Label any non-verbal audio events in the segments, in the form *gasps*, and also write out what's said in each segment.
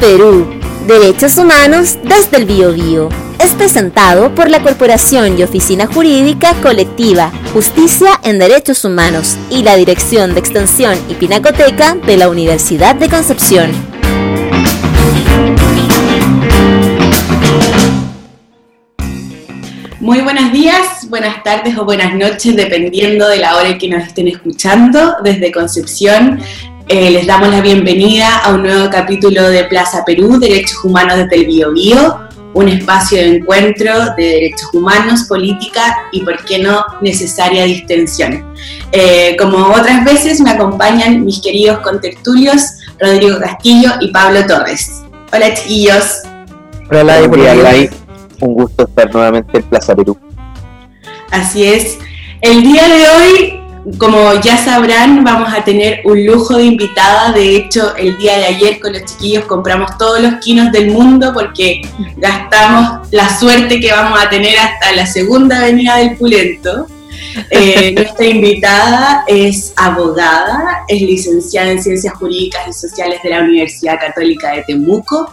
Perú, Derechos Humanos desde el Biobío. Es presentado por la Corporación y Oficina Jurídica Colectiva Justicia en Derechos Humanos y la Dirección de Extensión y Pinacoteca de la Universidad de Concepción. Muy buenos días, buenas tardes o buenas noches, dependiendo de la hora en que nos estén escuchando. Desde Concepción eh, les damos la bienvenida a un nuevo capítulo de Plaza Perú, Derechos Humanos desde el Bio, Bio un espacio de encuentro de derechos humanos, política y, por qué no, necesaria distensión. Eh, como otras veces me acompañan mis queridos contertulios Rodrigo Castillo y Pablo Torres. Hola chiquillos. Hola, Hola, un gusto estar nuevamente en Plaza Perú. Así es. El día de hoy, como ya sabrán, vamos a tener un lujo de invitada. De hecho, el día de ayer con los chiquillos compramos todos los quinos del mundo porque gastamos la suerte que vamos a tener hasta la segunda avenida del Pulento. Eh, *laughs* nuestra invitada es abogada, es licenciada en Ciencias Jurídicas y Sociales de la Universidad Católica de Temuco,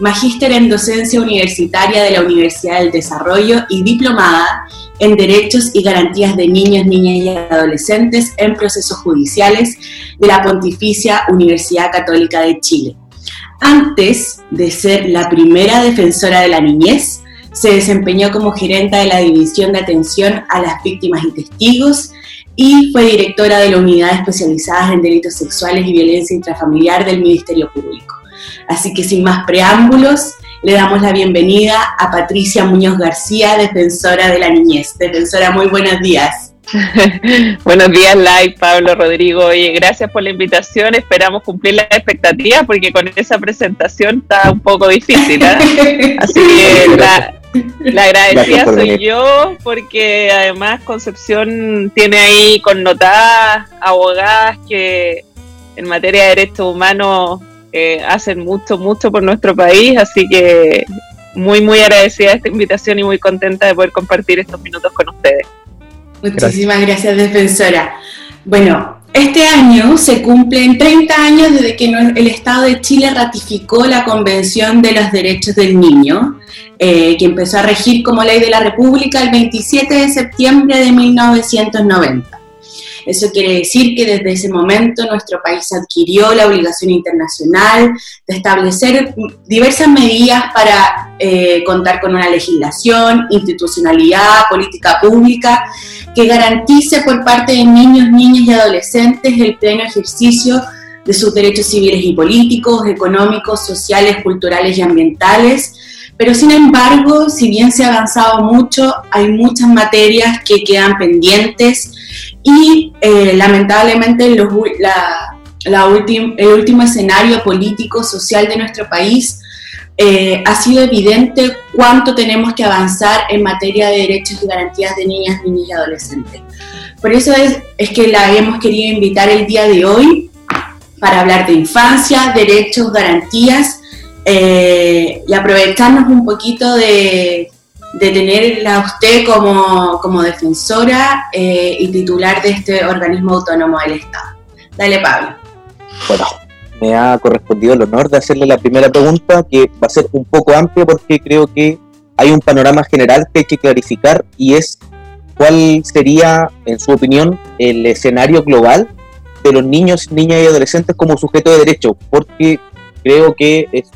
magíster en docencia universitaria de la Universidad del Desarrollo y diplomada en Derechos y Garantías de Niños, Niñas y Adolescentes en Procesos Judiciales de la Pontificia Universidad Católica de Chile. Antes de ser la primera defensora de la niñez, se desempeñó como gerenta de la División de Atención a las Víctimas y Testigos y fue directora de la Unidad Especializada en Delitos Sexuales y Violencia Intrafamiliar del Ministerio Público. Así que sin más preámbulos, le damos la bienvenida a Patricia Muñoz García, defensora de la niñez. Defensora, muy buenos días. *laughs* Buenos días, Lai, Pablo, Rodrigo. Oye, gracias por la invitación. Esperamos cumplir las expectativas porque con esa presentación está un poco difícil. ¿eh? *laughs* Así que la, la agradecida soy yo porque además Concepción tiene ahí connotadas abogadas que en materia de derechos humanos eh, hacen mucho, mucho por nuestro país, así que muy, muy agradecida de esta invitación y muy contenta de poder compartir estos minutos con ustedes. Muchísimas gracias, defensora. Bueno, este año se cumplen 30 años desde que el Estado de Chile ratificó la Convención de los Derechos del Niño, eh, que empezó a regir como ley de la República el 27 de septiembre de 1990. Eso quiere decir que desde ese momento nuestro país adquirió la obligación internacional de establecer diversas medidas para eh, contar con una legislación, institucionalidad, política pública que garantice por parte de niños, niñas y adolescentes el pleno ejercicio de sus derechos civiles y políticos, económicos, sociales, culturales y ambientales. Pero sin embargo, si bien se ha avanzado mucho, hay muchas materias que quedan pendientes y eh, lamentablemente los, la, el último escenario político, social de nuestro país eh, ha sido evidente cuánto tenemos que avanzar en materia de derechos y garantías de niñas, niños y adolescentes. Por eso es, es que la hemos querido invitar el día de hoy para hablar de infancia, derechos, garantías eh, y aprovecharnos un poquito de, de tenerla a usted como, como defensora eh, y titular de este organismo autónomo del Estado. Dale, Pablo. Bueno, me ha correspondido el honor de hacerle la primera pregunta, que va a ser un poco amplia porque creo que hay un panorama general que hay que clarificar y es cuál sería, en su opinión, el escenario global de los niños, niñas y adolescentes como sujeto de derecho, porque creo que es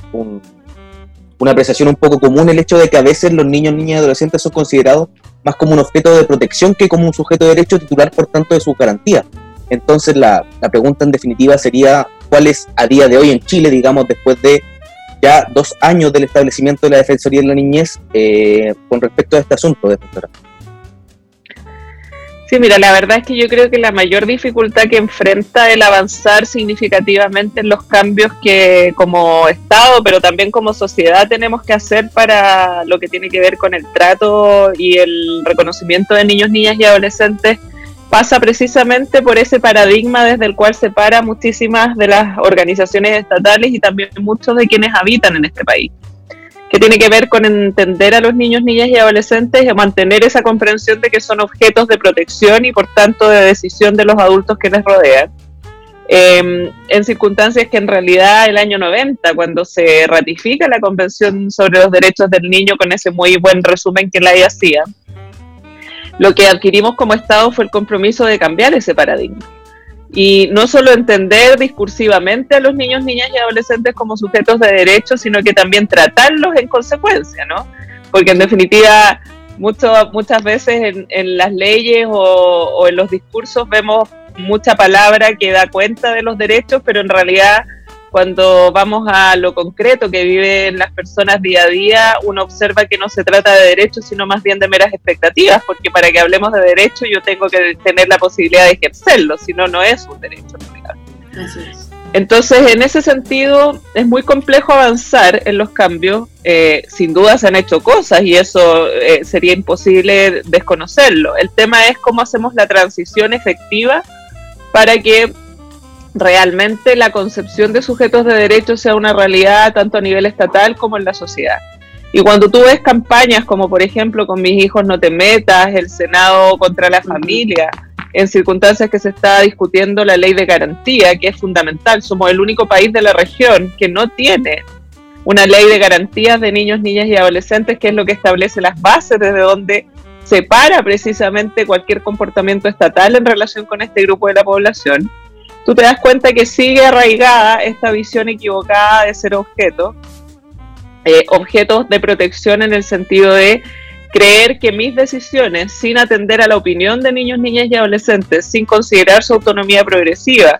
una apreciación un poco común el hecho de que a veces los niños, niñas y adolescentes son considerados más como un objeto de protección que como un sujeto de derecho titular, por tanto, de su garantía. Entonces, la, la pregunta en definitiva sería cuál es a día de hoy en Chile, digamos, después de ya dos años del establecimiento de la Defensoría de la Niñez eh, con respecto a este asunto, defensora. Sí, mira, la verdad es que yo creo que la mayor dificultad que enfrenta el avanzar significativamente en los cambios que como Estado, pero también como sociedad tenemos que hacer para lo que tiene que ver con el trato y el reconocimiento de niños, niñas y adolescentes pasa precisamente por ese paradigma desde el cual separa muchísimas de las organizaciones estatales y también muchos de quienes habitan en este país, que tiene que ver con entender a los niños, niñas y adolescentes y mantener esa comprensión de que son objetos de protección y por tanto de decisión de los adultos que les rodean. em, en circunstancias que en realidad el año 90, cuando se ratifica la Convención sobre los Derechos del Niño, con ese muy buen resumen que la hacía, lo que adquirimos como Estado fue el compromiso de cambiar ese paradigma. Y no solo entender discursivamente a los niños, niñas y adolescentes como sujetos de derechos, sino que también tratarlos en consecuencia, ¿no? Porque en definitiva, mucho, muchas veces en, las leyes o, o en los discursos vemos mucha palabra que da cuenta de los derechos, pero en realidad cuando vamos a lo concreto que viven las personas día a día, uno observa que no se trata de derechos, sino más bien de meras expectativas, porque para que hablemos de derechos yo tengo que tener la posibilidad de ejercerlo, si no, no es un derecho. Entonces, en ese sentido, es muy complejo avanzar en los cambios. Eh, sin duda se han hecho cosas y eso eh, sería imposible desconocerlo. El tema es cómo hacemos la transición efectiva para que realmente la concepción de sujetos de derechos sea una realidad tanto a nivel estatal como en la sociedad. Y cuando tú ves campañas como por ejemplo con mis hijos no te metas, el Senado contra la familia, en circunstancias que se está discutiendo la ley de garantía, que es fundamental, somos el único país de la región que no tiene una ley de garantías de niños, niñas y adolescentes, que es lo que establece las bases desde donde separa precisamente cualquier comportamiento estatal en relación con este grupo de la población tú te das cuenta que sigue arraigada esta visión equivocada de ser objeto, eh, objetos de protección en el sentido de creer que mis decisiones, sin atender a la opinión de niños, niñas y adolescentes, sin considerar su autonomía progresiva,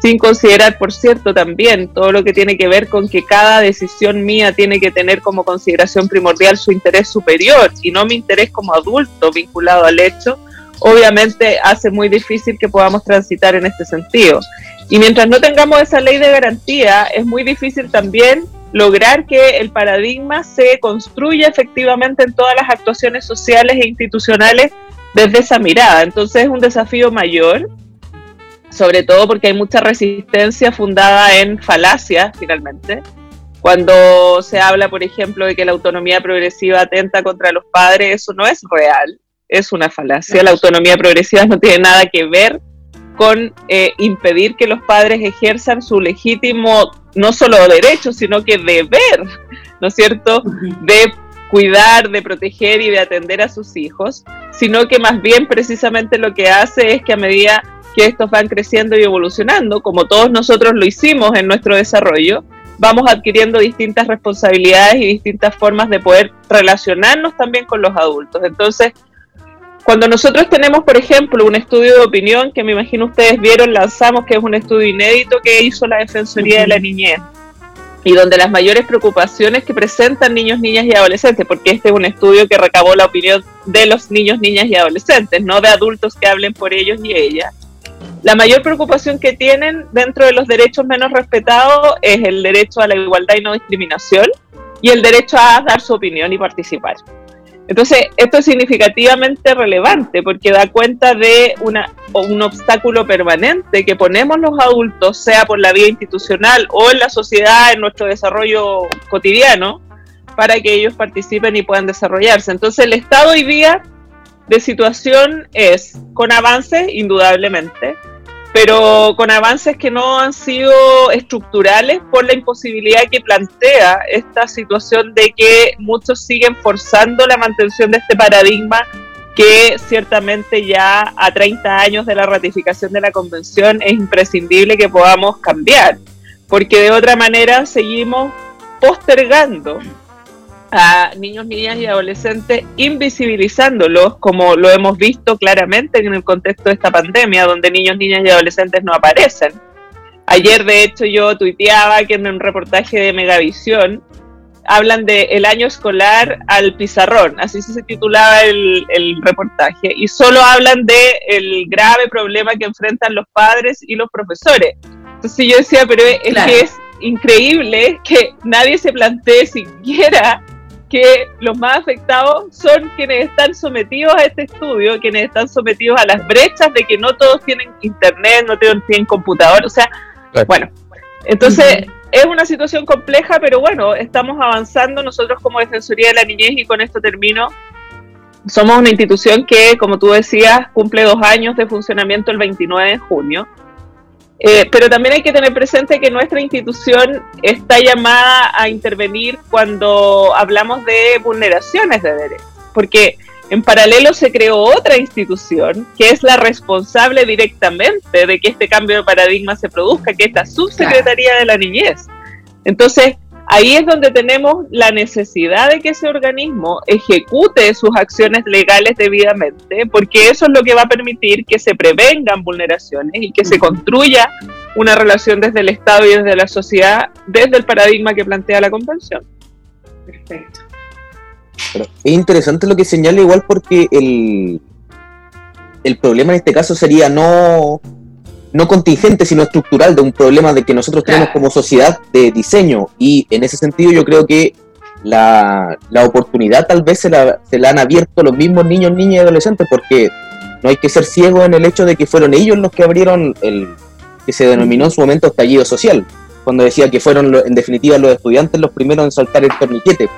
sin considerar, por cierto, también todo lo que tiene que ver con que cada decisión mía tiene que tener como consideración primordial su interés superior y no mi interés como adulto vinculado al hecho, obviamente hace muy difícil que podamos transitar en este sentido. Y mientras no tengamos esa ley de garantía, es muy difícil también lograr que el paradigma se construya efectivamente en todas las actuaciones sociales e institucionales desde esa mirada. Entonces es un desafío mayor, sobre todo porque hay mucha resistencia fundada en falacias, finalmente. Cuando se habla, por ejemplo, de que la autonomía progresiva atenta contra los padres, eso no es real es una falacia. La autonomía progresiva no tiene nada que ver con eh, impedir que los padres ejerzan su legítimo, no solo derecho, sino que deber, ¿no es cierto?, de cuidar, de proteger y de atender a sus hijos, sino que más bien precisamente lo que hace es que a medida que estos van creciendo y evolucionando, como todos nosotros lo hicimos en nuestro desarrollo, vamos adquiriendo distintas responsabilidades y distintas formas de poder relacionarnos también con los adultos. Entonces, cuando nosotros tenemos, por ejemplo, un estudio de opinión que me imagino ustedes vieron, lanzamos, que es un estudio inédito que hizo la Defensoría de la Niñez, y donde las mayores preocupaciones que presentan niños, niñas y adolescentes, porque este es un estudio que recabó la opinión de los niños, niñas y adolescentes, no de adultos que hablen por ellos y ellas. La mayor preocupación que tienen dentro de los derechos menos respetados es el derecho a la igualdad y no discriminación y el derecho a dar su opinión y participar. Entonces, esto es significativamente relevante porque da cuenta de una, un obstáculo permanente que ponemos los adultos, sea por la vía institucional o en la sociedad, en nuestro desarrollo cotidiano, para que ellos participen y puedan desarrollarse. Entonces, el estado hoy día de situación es con avances, indudablemente, pero con avances que no han sido estructurales por la imposibilidad que plantea esta situación de que muchos siguen forzando la mantención de este paradigma que ciertamente ya a 30 años de la ratificación de la convención es imprescindible que podamos cambiar, porque de otra manera seguimos postergando a niños, niñas y adolescentes, invisibilizándolos, como lo hemos visto claramente en el contexto de esta pandemia, donde niños, niñas y adolescentes no aparecen. Ayer, de hecho, yo tuiteaba que en un reportaje de Megavisión hablan de el año escolar al pizarrón, así se titulaba el, reportaje, y solo hablan de el grave problema que enfrentan los padres y los profesores. Entonces yo decía, pero es que es increíble que nadie se plantee siquiera que los más afectados son quienes están sometidos a este estudio, quienes están sometidos a las brechas de que no todos tienen internet, no todos tienen computador, o sea, bueno, entonces es una situación compleja, pero bueno, estamos avanzando nosotros como Defensoría de la Niñez y con esto termino. Somos una institución que, como tú decías, cumple dos años de funcionamiento el 29 de junio. Eh, pero también hay que tener presente que nuestra institución está llamada a intervenir cuando hablamos de vulneraciones de derechos, porque en paralelo se creó otra institución que es la responsable directamente de que este cambio de paradigma se produzca, que es la Subsecretaría de la Niñez. Entonces, ahí es donde tenemos la necesidad de que ese organismo ejecute sus acciones legales debidamente, porque eso es lo que va a permitir que se prevengan vulneraciones y que se construya una relación desde el Estado y desde la sociedad, desde el paradigma que plantea la Convención. Perfecto. es interesante lo que señala igual porque el, el problema en este caso sería no no contingente, sino estructural de un problema de que nosotros tenemos como sociedad de diseño. Y en ese sentido yo creo que la, oportunidad tal vez se la, se la han abierto los mismos niños, niñas y adolescentes, porque no hay que ser ciego en el hecho de que fueron ellos los que abrieron el que se denominó en su momento estallido social, cuando decía que fueron en definitiva los estudiantes los primeros en saltar el torniquete.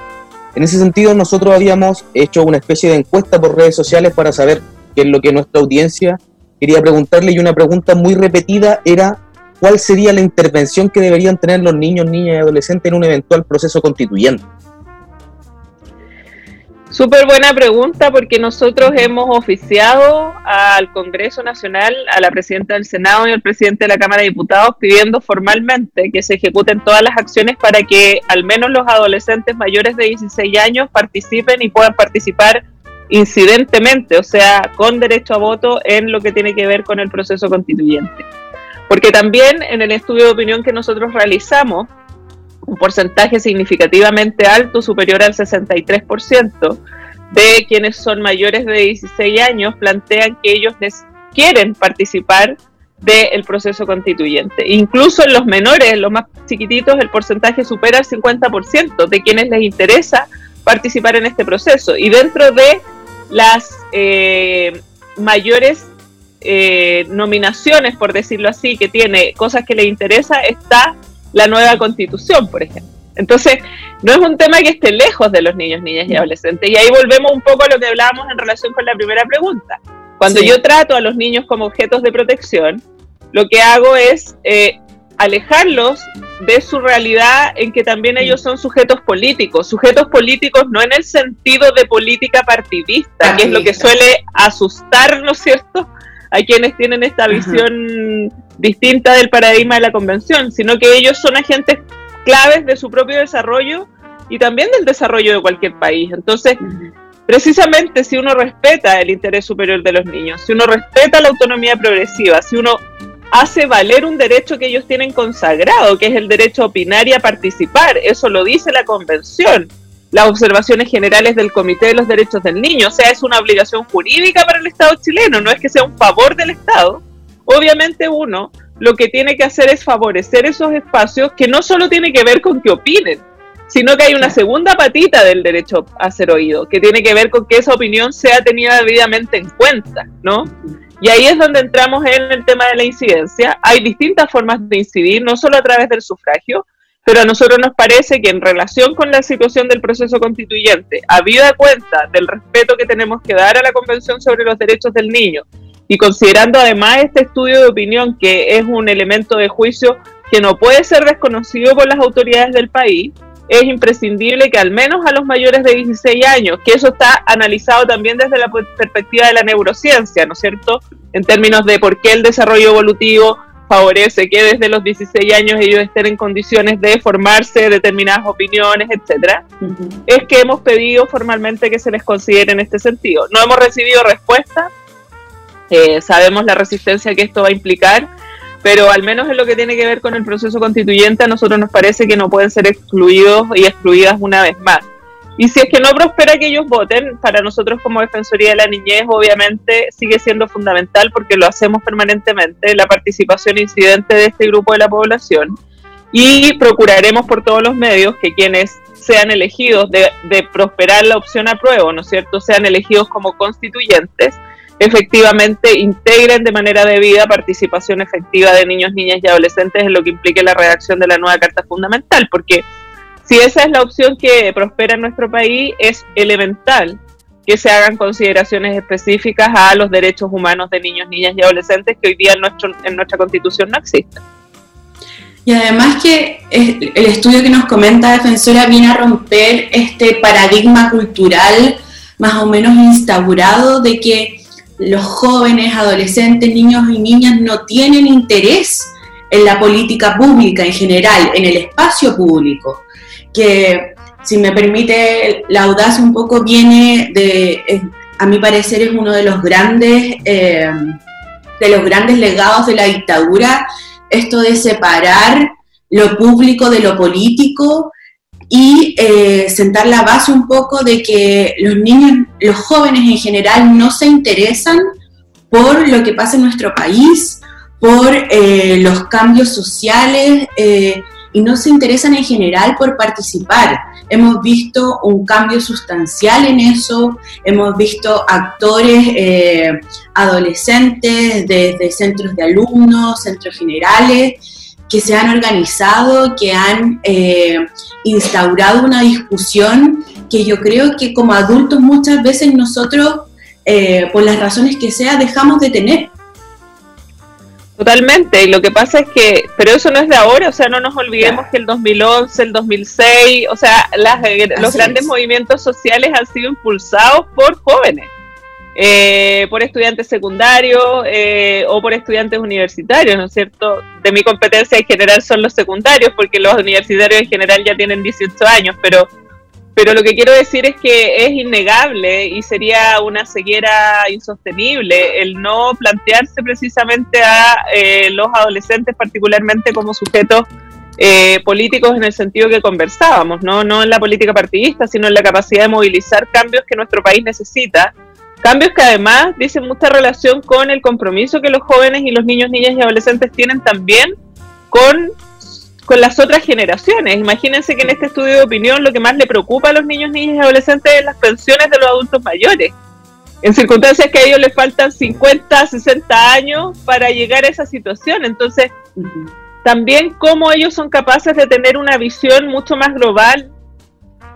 En ese sentido nosotros habíamos hecho una especie de encuesta por redes sociales para saber qué es lo que nuestra audiencia quería preguntarle y una pregunta muy repetida era cuál sería la intervención que deberían tener los niños, niñas y adolescentes en un eventual proceso constituyente. Súper buena pregunta porque nosotros hemos oficiado al Congreso Nacional, a la Presidenta del Senado y al Presidente de la Cámara de Diputados pidiendo formalmente que se ejecuten todas las acciones para que al menos los adolescentes mayores de 16 años participen y puedan participar incidentemente, o sea, con derecho a voto en lo que tiene que ver con el proceso constituyente. Porque también en el estudio de opinión que nosotros realizamos, un porcentaje significativamente alto, superior al 63%, de quienes son mayores de 16 años plantean que ellos quieren participar del proceso constituyente. Incluso en los menores, en los más chiquititos, el porcentaje supera el 50% de quienes les interesa participar en este proceso. Y dentro de las eh, mayores eh, nominaciones, por decirlo así, que tiene cosas que le interesa, está la nueva constitución, por ejemplo. Entonces, no es un tema que esté lejos de los niños, niñas y adolescentes. Y ahí volvemos un poco a lo que hablábamos en relación con la primera pregunta. Cuando yo trato a los niños como objetos de protección, lo que hago es eh, alejarlos de su realidad en que también ellos son sujetos políticos, sujetos políticos no en el sentido de política partidista, que es lo que suele asustar, ¿no es cierto?, a quienes tienen esta visión distinta del paradigma de la convención, sino que ellos son agentes claves de su propio desarrollo y también del desarrollo de cualquier país. Entonces, precisamente si uno respeta el interés superior de los niños, si uno respeta la autonomía progresiva, si uno hace valer un derecho que ellos tienen consagrado, que es el derecho a opinar y a participar. Eso lo dice la Convención. Las observaciones generales del Comité de los Derechos del Niño. O sea, es una obligación jurídica para el Estado chileno, no es que sea un favor del Estado. Obviamente uno lo que tiene que hacer es favorecer esos espacios que no solo tiene que ver con que opinen, sino que hay una segunda patita del derecho a ser oído, que tiene que ver con que esa opinión sea tenida debidamente en cuenta, ¿no? Y ahí es donde entramos en el tema de la incidencia. Hay distintas formas de incidir, no solo a través del sufragio, pero a nosotros nos parece que en relación con la situación del proceso constituyente, habida cuenta del respeto que tenemos que dar a la Convención sobre los Derechos del Niño y considerando además este estudio de opinión que es un elemento de juicio que no puede ser desconocido por las autoridades del país, es imprescindible que al menos a los mayores de 16 años, que eso está analizado también desde la perspectiva de la neurociencia, ¿no es cierto? En términos de por qué el desarrollo evolutivo favorece que desde los 16 años ellos estén en condiciones de formarse determinadas opiniones, etcétera, es que hemos pedido formalmente que se les considere en este sentido. No hemos recibido respuesta, eh, sabemos la resistencia que esto va a implicar, pero al menos en lo que tiene que ver con el proceso constituyente, a nosotros nos parece que no pueden ser excluidos y excluidas una vez más. Y si es que no prospera que ellos voten, para nosotros como Defensoría de la Niñez obviamente sigue siendo fundamental porque lo hacemos permanentemente, la participación incidente de este grupo de la población y procuraremos por todos los medios que quienes sean elegidos de, prosperar la opción apruebo, ¿no es cierto?, sean elegidos como constituyentes efectivamente integren de manera debida participación efectiva de niños, niñas y adolescentes en lo que implique la redacción de la nueva Carta Fundamental, porque si esa es la opción que prospera en nuestro país, es elemental que se hagan consideraciones específicas a los derechos humanos de niños, niñas y adolescentes que hoy día en, nuestro, en nuestra constitución no existen. Y además que el estudio que nos comenta Defensora viene a romper este paradigma cultural más o menos instaurado de que los jóvenes, adolescentes, niños y niñas no tienen interés en la política pública en general, en el espacio público, que si me permite la audacia un poco viene de, a mi parecer es uno de los grandes, eh, de los grandes legados de la dictadura, esto de separar lo público de lo político y eh, sentar la base un poco de que los niños, los jóvenes en general no se interesan por lo que pasa en nuestro país, por eh, los cambios sociales eh, y no se interesan en general por participar. Hemos visto un cambio sustancial en eso, hemos visto actores adolescentes desde centros de alumnos, centros generales, que se han organizado, que han eh, instaurado una discusión que yo creo que como adultos muchas veces nosotros, eh, por las razones que sea, dejamos de tener. Totalmente, y lo que pasa es que, pero eso no es de ahora, o sea, no nos olvidemos que el 2011, el 2006, o sea, los grandes movimientos sociales han sido impulsados por jóvenes. Eh, por estudiantes secundarios eh, o por estudiantes universitarios, ¿no es cierto? De mi competencia en general son los secundarios, porque los universitarios en general ya tienen 18 años, pero, pero lo que quiero decir es que es innegable y sería una ceguera insostenible el no plantearse precisamente a eh, los adolescentes particularmente como sujetos políticos en el sentido que conversábamos, ¿no? no en la política partidista, sino en la capacidad de movilizar cambios que nuestro país necesita Cambios que además dicen mucha relación con el compromiso que los jóvenes y los niños, niñas y adolescentes tienen también con, con las otras generaciones. Imagínense que en este estudio de opinión lo que más le preocupa a los niños, niñas y adolescentes es las pensiones de los adultos mayores. En circunstancias que a ellos les faltan 50, 60 años para llegar a esa situación. Entonces, también cómo ellos son capaces de tener una visión mucho más global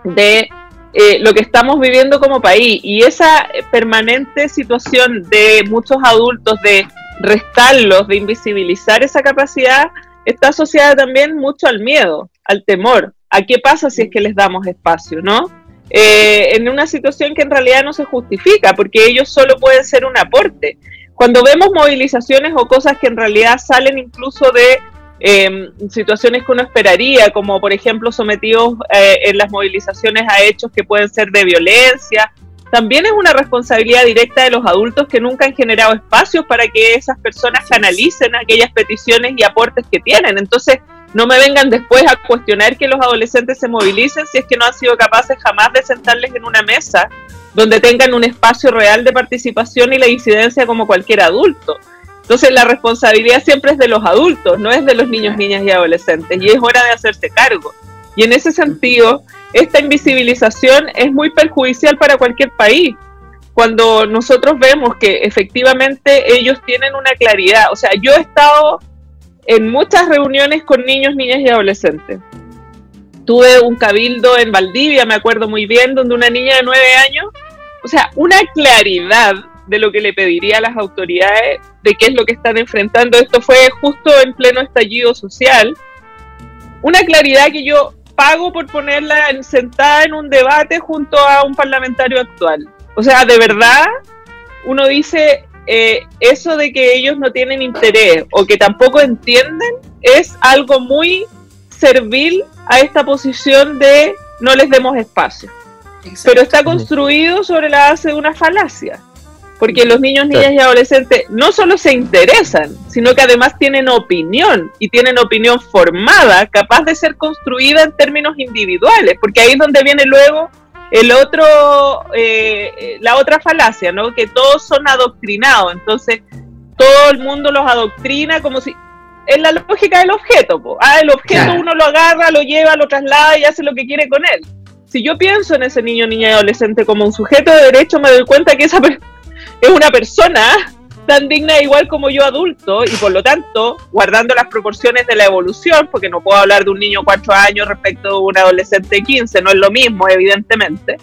de eh, lo que estamos viviendo como país y esa permanente situación de muchos adultos de restarlos, de invisibilizar esa capacidad, está asociada también mucho al miedo, al temor, a qué pasa si es que les damos espacio, ¿no? Eh, en una situación que en realidad no se justifica, porque ellos solo pueden ser un aporte. Cuando vemos movilizaciones o cosas que en realidad salen incluso de eh, situaciones que uno esperaría, como por ejemplo sometidos eh, en las movilizaciones a hechos que pueden ser de violencia. También es una responsabilidad directa de los adultos que nunca han generado espacios para que esas personas canalicen aquellas peticiones y aportes que tienen. Entonces, no me vengan después a cuestionar que los adolescentes se movilicen si es que no han sido capaces jamás de sentarles en una mesa donde tengan un espacio real de participación y la incidencia como cualquier adulto. Entonces la responsabilidad siempre es de los adultos, no es de los niños, niñas y adolescentes, y es hora de hacerse cargo. Y en ese sentido, esta invisibilización es muy perjudicial para cualquier país. Cuando nosotros vemos que efectivamente ellos tienen una claridad, o sea, yo he estado en muchas reuniones con niños, niñas y adolescentes. Tuve un cabildo en Valdivia, me acuerdo muy bien, donde una niña de nueve años, o sea, una claridad de lo que le pediría a las autoridades de qué es lo que están enfrentando. Esto fue justo en pleno estallido social. Una claridad que yo pago por ponerla sentada en un debate junto a un parlamentario actual. O sea, de verdad, uno dice, eh, eso de que ellos no tienen interés o que tampoco entienden es algo muy servil a esta posición de no les demos espacio. Pero está construido sobre la base de una falacia porque los niños, niñas y adolescentes no solo se interesan, sino que además tienen opinión y tienen opinión formada, capaz de ser construida en términos individuales, porque ahí es donde viene luego el otro, eh, la otra falacia, ¿no? Que todos son adoctrinados, entonces todo el mundo los adoctrina como si es la lógica del objeto, ah, el objeto uno lo agarra, lo lleva, lo traslada y hace lo que quiere con él. Si yo pienso en ese niño, niña y adolescente como un sujeto de derecho, me doy cuenta que esa persona es una persona tan digna igual como yo adulto y por lo tanto, guardando las proporciones de la evolución, porque no puedo hablar de un niño de 4 años respecto de un adolescente de 15, no es lo mismo, evidentemente,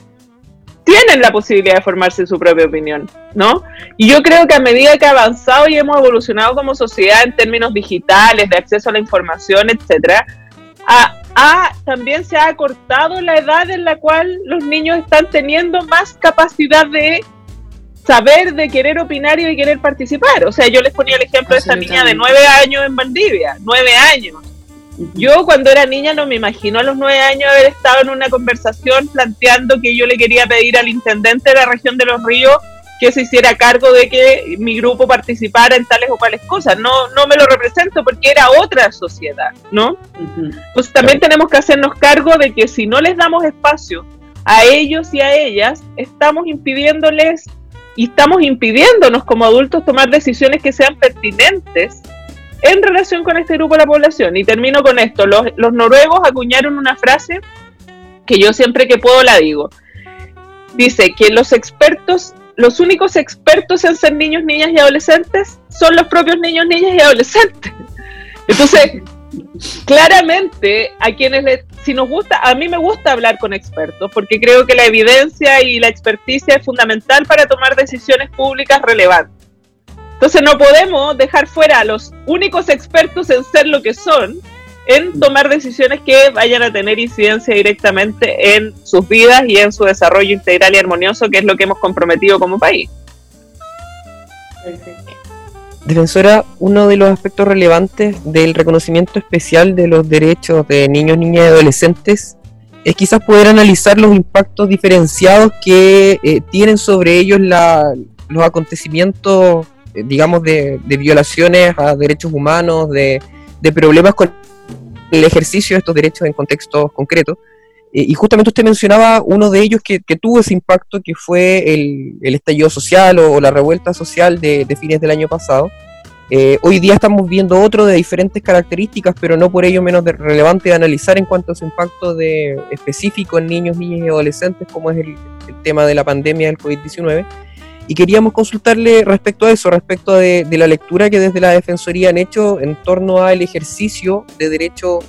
tienen la posibilidad de formarse su propia opinión, ¿no? Y yo creo que a medida que ha avanzado y hemos evolucionado como sociedad en términos digitales, de acceso a la información, etcétera, también se ha acortado la edad en la cual los niños están teniendo más capacidad de saber, de querer opinar y de querer participar. O sea, yo les ponía el ejemplo de esta niña de nueve años en Valdivia, nueve años. Yo cuando era niña no me imagino a los nueve años haber estado en una conversación planteando que yo le quería pedir al intendente de la región de los ríos que se hiciera cargo de que mi grupo participara en tales o cuales cosas. No, no me lo represento porque era otra sociedad, ¿no? Entonces también tenemos que hacernos cargo de que si no les damos espacio a ellos y a ellas, estamos impidiéndoles y estamos impidiéndonos como adultos tomar decisiones que sean pertinentes en relación con este grupo de la población. Y termino con esto. Los, los noruegos acuñaron una frase que yo siempre que puedo la digo. Dice que los expertos, los únicos expertos en ser niños, niñas y adolescentes son los propios niños, niñas y adolescentes. Entonces, claramente a quienes les, si nos gusta, a mí me gusta hablar con expertos porque creo que la evidencia y la experticia es fundamental para tomar decisiones públicas relevantes. Entonces no podemos dejar fuera a los únicos expertos en ser lo que son, en tomar decisiones que vayan a tener incidencia directamente en sus vidas y en su desarrollo integral y armonioso, que es lo que hemos comprometido como país. Defensora, uno de los aspectos relevantes del reconocimiento especial de los derechos de niños, niñas y adolescentes es quizás poder analizar los impactos diferenciados que eh, tienen sobre ellos los acontecimientos eh, digamos, de, violaciones a derechos humanos, de, problemas con el ejercicio de estos derechos en contextos concretos. Eh, y justamente usted mencionaba uno de ellos que, tuvo ese impacto, que fue el, estallido social o, la revuelta social de, fines del año pasado. Eh, hoy día estamos viendo otro de diferentes características, pero no por ello menos relevante de analizar en cuanto a su impacto de, específico en niños, niñas y adolescentes, como es el, el tema de la pandemia del COVID-19 y queríamos consultarle respecto a eso, respecto de, la lectura que desde la Defensoría han hecho en torno al ejercicio de derechos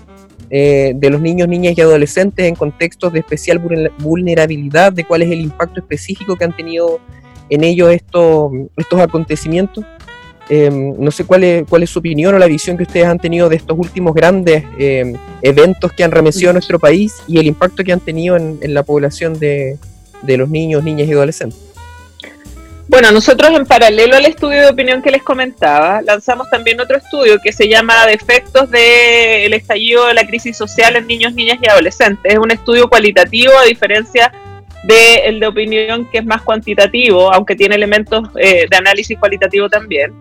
eh, de los niños, niñas y adolescentes en contextos de especial vulnerabilidad, de cuál es el impacto específico que han tenido en ellos estos, estos acontecimientos. Em, no sé cuál es, cuál es su opinión o la visión que ustedes han tenido de estos últimos grandes em, eventos que han remecido a nuestro país y el impacto que han tenido en, la población de los niños, niñas y adolescentes. Bueno, nosotros en paralelo al estudio de opinión que les comentaba, lanzamos también otro estudio que se llama Defectos del estallido de la crisis social en niños, niñas y adolescentes. Es un estudio cualitativo a diferencia del de opinión que es más cuantitativo, aunque tiene elementos eh, de análisis cualitativo también,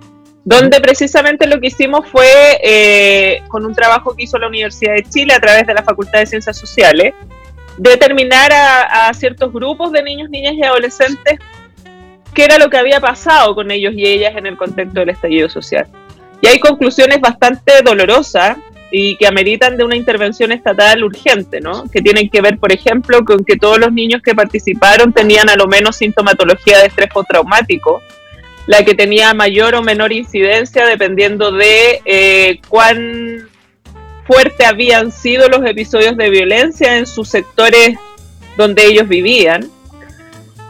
donde precisamente lo que hicimos fue, eh, con un trabajo que hizo la Universidad de Chile a través de la Facultad de Ciencias Sociales, determinar a ciertos grupos de niños, niñas y adolescentes qué era lo que había pasado con ellos y ellas en el contexto del estallido social. Y hay conclusiones bastante dolorosas y que ameritan de una intervención estatal urgente, ¿no? Que tienen que ver, por ejemplo, con que todos los niños que participaron tenían a lo menos sintomatología de estrés postraumático, la que tenía mayor o menor incidencia dependiendo de eh, cuán fuerte habían sido los episodios de violencia en sus sectores donde ellos vivían.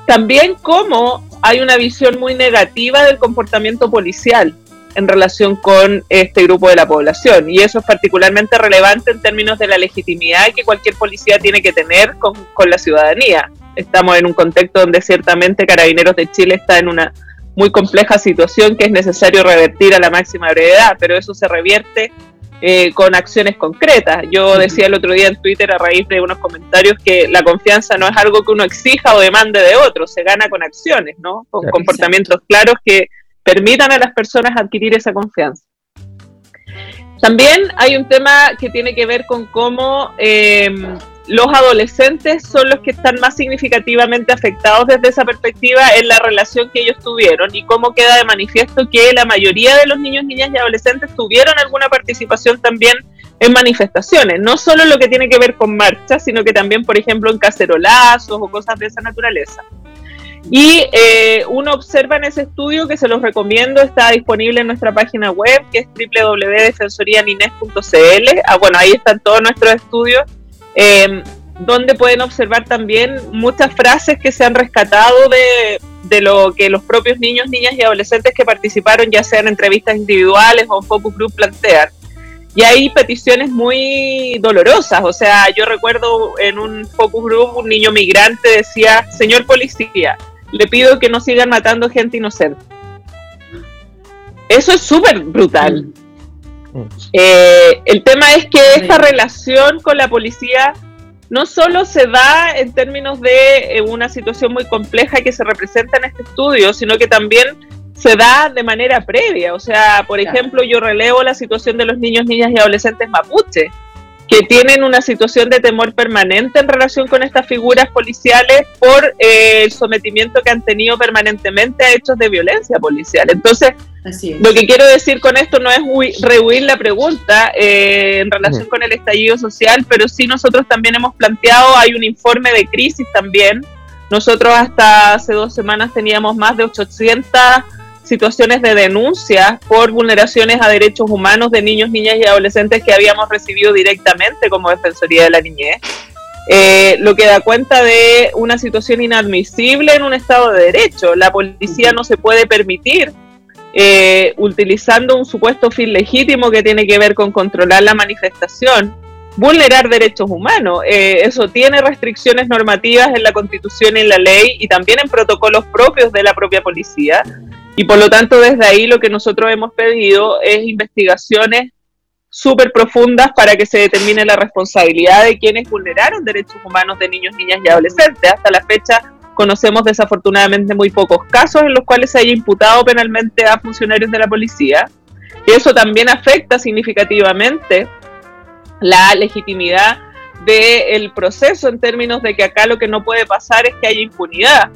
También cómo hay una visión muy negativa del comportamiento policial en relación con este grupo de la población. Y eso es particularmente relevante en términos de la legitimidad que cualquier policía tiene que tener con, la ciudadanía. Estamos en un contexto donde ciertamente Carabineros de Chile está en una muy compleja situación que es necesario revertir a la máxima brevedad, pero eso se revierte eh, con acciones concretas. Yo decía el otro día en Twitter a raíz de unos comentarios que la confianza no es algo que uno exija o demande de otro, se gana con acciones, ¿no? Con comportamientos claros que permitan a las personas adquirir esa confianza. También hay un tema que tiene que ver con cómo eh, los adolescentes son los que están más significativamente afectados desde esa perspectiva en la relación que ellos tuvieron y cómo queda de manifiesto que la mayoría de los niños, niñas y adolescentes tuvieron alguna participación también en manifestaciones, no solo lo que tiene que ver con marchas, sino que también, por ejemplo, en cacerolazos o cosas de esa naturaleza. Y eh, uno observa en ese estudio, que se los recomiendo, está disponible en nuestra página web, que es www.defensorianines.cl. Ah, bueno, ahí están todos nuestros estudios Em, donde pueden observar también muchas frases que se han rescatado de, lo que los propios niños, niñas y adolescentes que participaron, ya sean en entrevistas individuales o en focus group, plantean. Y hay peticiones muy dolorosas, o sea, yo recuerdo en un focus group un niño migrante decía, señor policía, le pido que no sigan matando gente inocente. Eso es súper brutal. Eh, el tema es que esta relación con la policía no solo se da en términos de eh, una situación muy compleja que se representa en este estudio, sino que también se da de manera previa. O sea, por ejemplo, yo relevo la situación de los niños, niñas y adolescentes mapuche, que tienen una situación de temor permanente en relación con estas figuras policiales por eh, el sometimiento que han tenido permanentemente a hechos de violencia policial. Entonces, lo que quiero decir con esto no es rehuir la pregunta eh, en relación con el estallido social, pero sí nosotros también hemos planteado, hay un informe de crisis también. Nosotros hasta hace dos semanas teníamos más de 800 situaciones de denuncia por vulneraciones a derechos humanos de niños, niñas y adolescentes que habíamos recibido directamente como Defensoría de la Niñez. Eh, lo que da cuenta de una situación inadmisible en un Estado de Derecho. La policía no se puede permitir, eh, utilizando un supuesto fin legítimo que tiene que ver con controlar la manifestación, vulnerar derechos humanos. Eh, eso tiene restricciones normativas en la Constitución y en la ley y también en protocolos propios de la propia policía. Y por lo tanto, desde ahí lo que nosotros hemos pedido es investigaciones súper profundas para que se determine la responsabilidad de quienes vulneraron derechos humanos de niños, niñas y adolescentes. Hasta la fecha conocemos desafortunadamente muy pocos casos en los cuales se haya imputado penalmente a funcionarios de la policía. Y eso también afecta significativamente la legitimidad del proceso en términos de que acá lo que no puede pasar es que haya impunidad.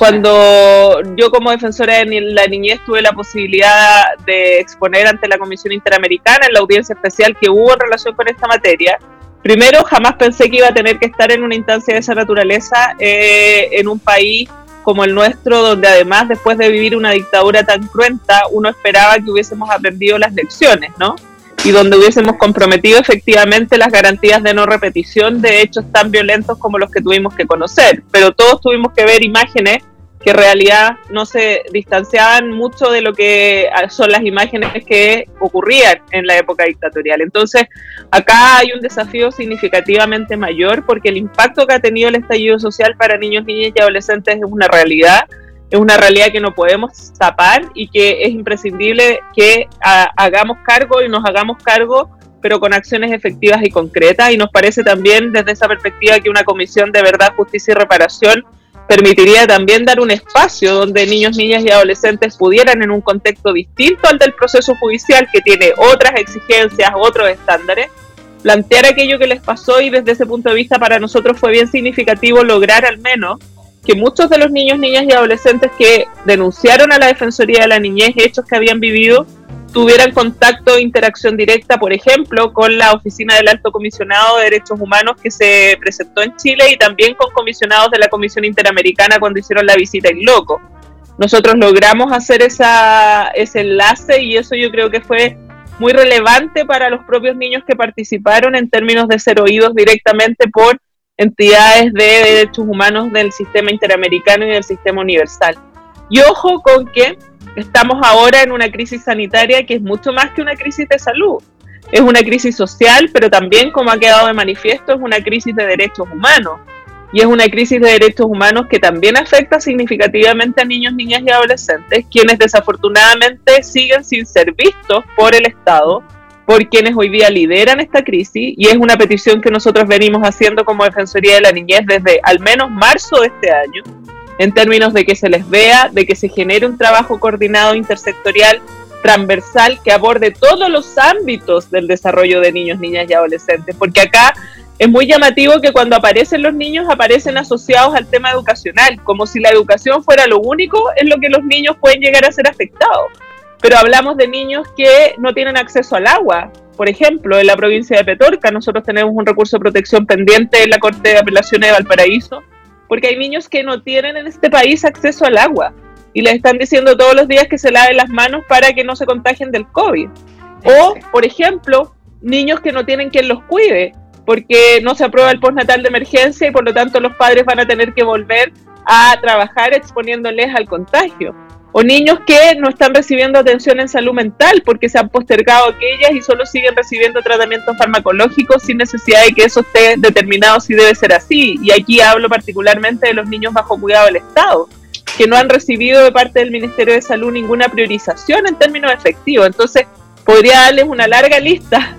Cuando yo como defensora de la niñez tuve la posibilidad de exponer ante la Comisión Interamericana en la audiencia especial que hubo en relación con esta materia, primero jamás pensé que iba a tener que estar en una instancia de esa naturaleza eh, en un país como el nuestro, donde además después de vivir una dictadura tan cruenta, uno esperaba que hubiésemos aprendido las lecciones, ¿no? Y donde hubiésemos comprometido efectivamente las garantías de no repetición de hechos tan violentos como los que tuvimos que conocer. Pero todos tuvimos que ver imágenes que en realidad no se distanciaban mucho de lo que son las imágenes que ocurrían en la época dictatorial. Entonces, acá hay un desafío significativamente mayor porque el impacto que ha tenido el estallido social para niños, niñas y adolescentes es una realidad, es una realidad que no podemos tapar y que es imprescindible que hagamos cargo y nos hagamos cargo pero con acciones efectivas y concretas. Y nos parece también desde esa perspectiva que una comisión de verdad, justicia y reparación permitiría también dar un espacio donde niños, niñas y adolescentes pudieran en un contexto distinto al del proceso judicial que tiene otras exigencias, otros estándares, plantear aquello que les pasó y desde ese punto de vista para nosotros fue bien significativo lograr al menos que muchos de los niños, niñas y adolescentes que denunciaron a la Defensoría de la Niñez hechos que habían vivido tuvieran contacto e interacción directa, por ejemplo, con la Oficina del Alto Comisionado de Derechos Humanos que se presentó en Chile y también con comisionados de la Comisión Interamericana cuando hicieron la visita en Loco. Nosotros logramos hacer esa, ese enlace y eso yo creo que fue muy relevante para los propios niños que participaron en términos de ser oídos directamente por entidades de derechos humanos del sistema interamericano y del sistema universal. Y ojo con que estamos ahora en una crisis sanitaria que es mucho más que una crisis de salud. Es una crisis social, pero también, como ha quedado de manifiesto, es una crisis de derechos humanos. Y es una crisis de derechos humanos que también afecta significativamente a niños, niñas y adolescentes, quienes desafortunadamente siguen sin ser vistos por el Estado, por quienes hoy día lideran esta crisis. Y es una petición que nosotros venimos haciendo como Defensoría de la Niñez desde al menos marzo de este año en términos de que se les vea, de que se genere un trabajo coordinado intersectorial transversal que aborde todos los ámbitos del desarrollo de niños, niñas y adolescentes, porque acá es muy llamativo que cuando aparecen los niños aparecen asociados al tema educacional, como si la educación fuera lo único en lo que los niños pueden llegar a ser afectados. Pero hablamos de niños que no tienen acceso al agua. Por ejemplo, en la provincia de Petorca nosotros tenemos un recurso de protección pendiente en la Corte de Apelaciones de Valparaíso, porque hay niños que no tienen en este país acceso al agua y les están diciendo todos los días que se laven las manos para que no se contagien del COVID. O, por ejemplo, niños que no tienen quien los cuide. porque no se aprueba el postnatal de emergencia y por lo tanto los padres van a tener que volver a trabajar exponiéndoles al contagio. O niños que no están recibiendo atención en salud mental porque se han postergado aquellas y solo siguen recibiendo tratamientos farmacológicos sin necesidad de que eso esté determinado si debe ser así. Y aquí hablo particularmente de los niños bajo cuidado del Estado, que no han recibido de parte del Ministerio de Salud ninguna priorización en términos efectivos. Entonces, podría darles una larga lista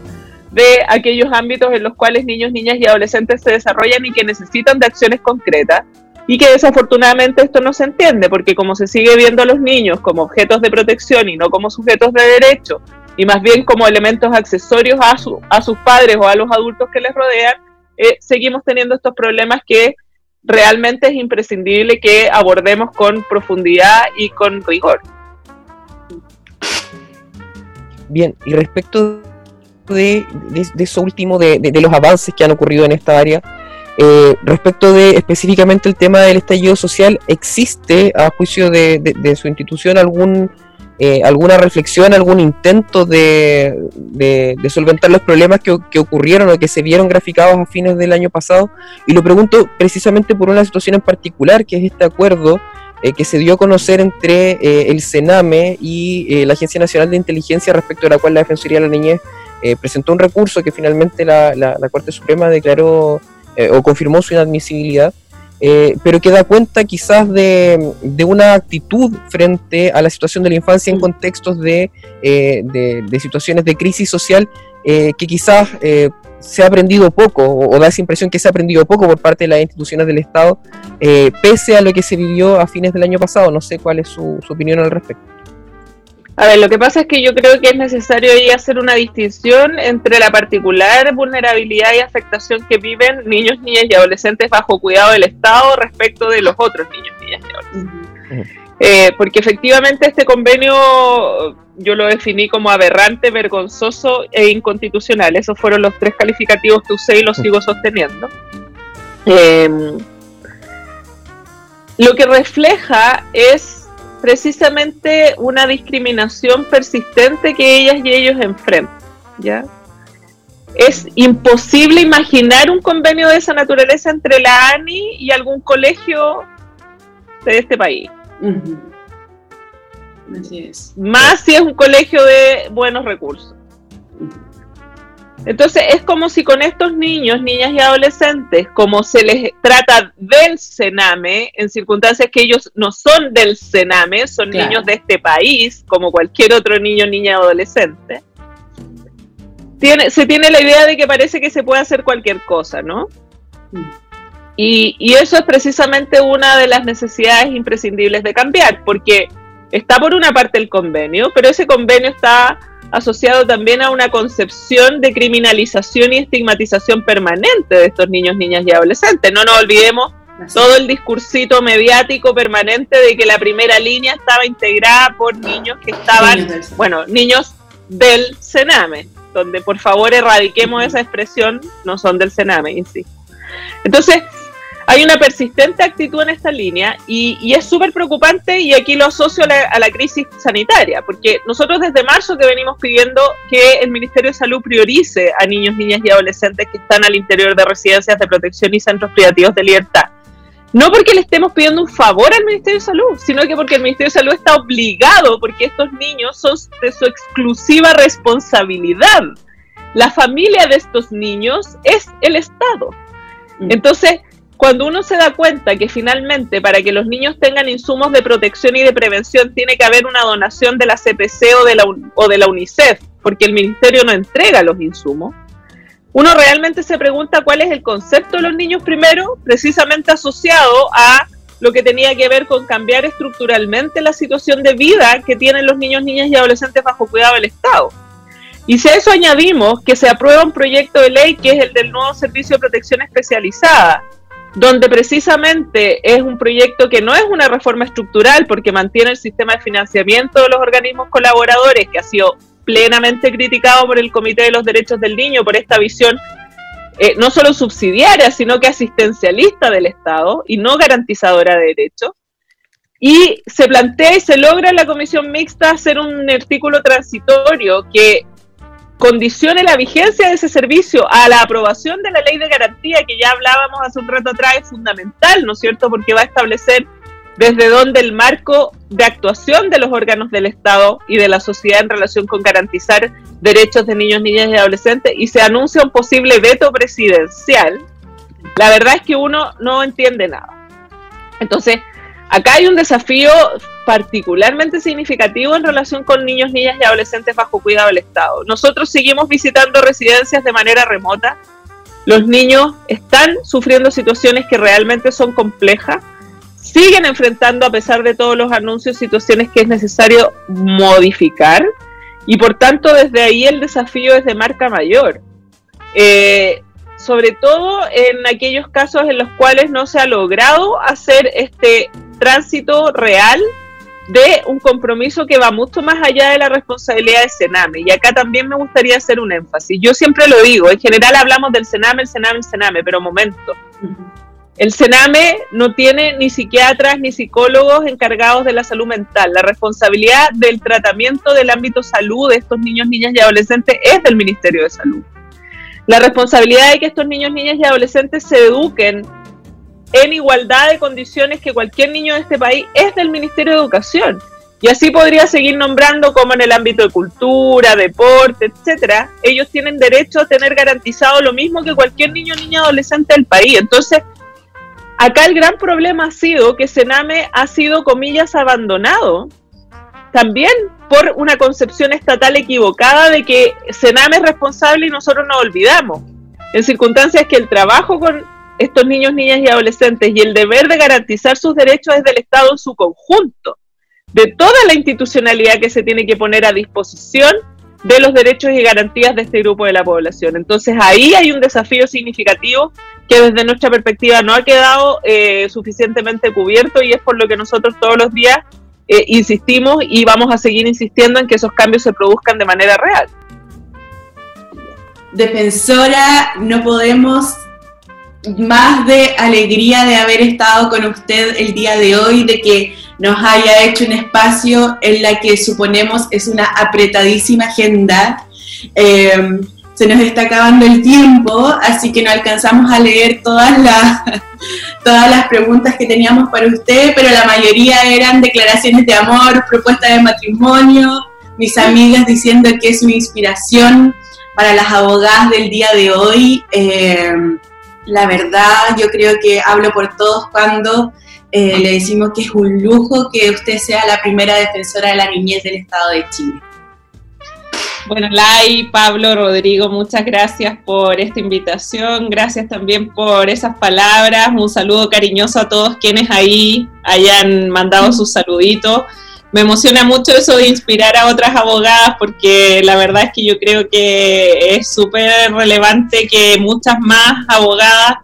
de aquellos ámbitos en los cuales niños, niñas y adolescentes se desarrollan y que necesitan de acciones concretas y que desafortunadamente esto no se entiende porque como se sigue viendo a los niños como objetos de protección y no como sujetos de derecho y más bien como elementos accesorios a, a sus padres o a los adultos que les rodean, eh, seguimos teniendo estos problemas que realmente es imprescindible que abordemos con profundidad y con rigor. Bien, y respecto de, eso último, de, los avances que han ocurrido en esta área, eh, respecto de específicamente el tema del estallido social, ¿existe a juicio de, su institución algún eh, alguna reflexión, algún intento de, solventar los problemas que, ocurrieron o que se vieron graficados a fines del año pasado? Y lo pregunto precisamente por una situación en particular, que es este acuerdo eh, que se dio a conocer entre el CENAME y la Agencia Nacional de Inteligencia respecto a la cual la Defensoría de la Niñez presentó un recurso que finalmente la, la Corte Suprema declaró eh, o confirmó su inadmisibilidad, eh, pero que da cuenta quizás de, una actitud frente a la situación de la infancia en mm. contextos de, eh, de, situaciones de crisis social que quizás se ha aprendido poco o, da esa impresión que se ha aprendido poco por parte de las instituciones del Estado, pese a lo que se vivió a fines del año pasado. No sé cuál es su opinión al respecto. A ver, lo que pasa es que yo creo que es necesario ahí hacer una distinción entre la particular vulnerabilidad y afectación que viven niños, niñas y adolescentes bajo cuidado del Estado respecto de los otros niños, niñas y adolescentes. Eh, porque efectivamente este convenio yo lo definí como aberrante, vergonzoso e inconstitucional. Esos fueron los tres calificativos que usé y los sigo sosteniendo. Em, lo que refleja es precisamente una discriminación persistente que ellas y ellos enfrentan. ¿ya? Es imposible imaginar un convenio de esa naturaleza entre la ANI y algún colegio de este país. Más si es un colegio de buenos recursos. Entonces es como si con estos niños, niñas y adolescentes, como se les trata del Sename, en circunstancias que ellos no son del Sename, son niños de este país, como cualquier otro niño, niña o adolescente, tiene, se tiene la idea de que parece que se puede hacer cualquier cosa, ¿no? Y, y eso es precisamente una de las necesidades imprescindibles de cambiar, porque está por una parte el convenio, pero ese convenio está asociado también a una concepción de criminalización y estigmatización permanente de estos niños, niñas y adolescentes. No nos olvidemos todo el discursito mediático permanente de que la primera línea estaba integrada por niños que estaban, bueno, niños del Sename, donde por favor erradiquemos esa expresión, no son del Sename, insisto. Entonces, hay una persistente actitud en esta línea y, es súper preocupante y aquí lo asocio a la, crisis sanitaria, porque nosotros desde marzo que venimos pidiendo que el Ministerio de Salud priorice a niños, niñas y adolescentes que están al interior de residencias de protección y centros privativos de libertad. No porque le estemos pidiendo un favor al Ministerio de Salud, sino que porque el Ministerio de Salud está obligado, porque estos niños son de su exclusiva responsabilidad. La familia de estos niños es el Estado. Mm. Entonces, cuando uno se da cuenta que finalmente para que los niños tengan insumos de protección y de prevención tiene que haber una donación de la CPC o de la, o de la UNICEF, porque el ministerio no entrega los insumos, uno realmente se pregunta cuál es el concepto de los niños primero, precisamente asociado a lo que tenía que ver con cambiar estructuralmente la situación de vida que tienen los niños, niñas y adolescentes bajo cuidado del Estado. Y si a eso añadimos que se aprueba un proyecto de ley que es el del nuevo Servicio de Protección Especializada, donde precisamente es un proyecto que no es una reforma estructural porque mantiene el sistema de financiamiento de los organismos colaboradores, que ha sido plenamente criticado por el Comité de los Derechos del Niño por esta visión eh, no solo subsidiaria, sino que asistencialista del Estado y no garantizadora de derechos. Y se plantea y se logra en la comisión mixta hacer un artículo transitorio que condicione la vigencia de ese servicio a la aprobación de la ley de garantía que ya hablábamos hace un rato atrás es fundamental, ¿no es cierto? Porque va a establecer desde dónde el marco de actuación de los órganos del Estado y de la sociedad en relación con garantizar derechos de niños, niñas y adolescentes y se anuncia un posible veto presidencial, la verdad es que uno no entiende nada. Entonces, acá hay un desafío particularmente significativo en relación con niños, niñas y adolescentes bajo cuidado del Estado. Nosotros seguimos visitando residencias de manera remota. Los niños están sufriendo situaciones que realmente son complejas. Siguen enfrentando, a pesar de todos los anuncios, situaciones que es necesario modificar. Y por tanto, desde ahí el desafío es de marca mayor. Eh, sobre todo en aquellos casos en los cuales no se ha logrado hacer este tránsito real de un compromiso que va mucho más allá de la responsabilidad de Sename. Y acá también me gustaría hacer un énfasis. Yo siempre lo digo, en general hablamos del Sename, el Sename, el Sename, pero momento. El Sename no tiene ni psiquiatras ni psicólogos encargados de la salud mental. La responsabilidad del tratamiento del ámbito salud de estos niños, niñas y adolescentes es del Ministerio de Salud. La responsabilidad de que estos niños, niñas y adolescentes se eduquen en igualdad de condiciones que cualquier niño de este país es del Ministerio de Educación. Y así podría seguir nombrando como en el ámbito de cultura, deporte, etcétera, ellos tienen derecho a tener garantizado lo mismo que cualquier niño, niña, adolescente del país. Entonces, acá el gran problema ha sido que Sename ha sido, comillas, abandonado también por una concepción estatal equivocada de que Sename es responsable y nosotros nos olvidamos. En circunstancias que el trabajo con estos niños, niñas y adolescentes y el deber de garantizar sus derechos es del Estado en su conjunto, de toda la institucionalidad que se tiene que poner a disposición de los derechos y garantías de este grupo de la población. Entonces ahí hay un desafío significativo que desde nuestra perspectiva no ha quedado eh, suficientemente cubierto y es por lo que nosotros todos los días eh, insistimos y vamos a seguir insistiendo en que esos cambios se produzcan de manera real. Defensora, no podemos más de alegría de haber estado con usted el día de hoy, de que nos haya hecho un espacio en la que suponemos es una apretadísima agenda. Eh, se nos está acabando el tiempo, así que no alcanzamos a leer todas las, *laughs* todas las preguntas que teníamos para usted, pero la mayoría eran declaraciones de amor, propuestas de matrimonio, mis amigas diciendo que es una inspiración para las abogadas del día de hoy. Eh, la verdad, yo creo que hablo por todos cuando eh, le decimos que es un lujo que usted sea la primera defensora de la niñez del Estado de Chile. Bueno, Lai, Pablo, Rodrigo, muchas gracias por esta invitación, gracias también por esas palabras, un saludo cariñoso a todos quienes ahí hayan mandado sus saluditos. Me emociona mucho eso de inspirar a otras abogadas porque la verdad es que yo creo que es súper relevante que muchas más abogadas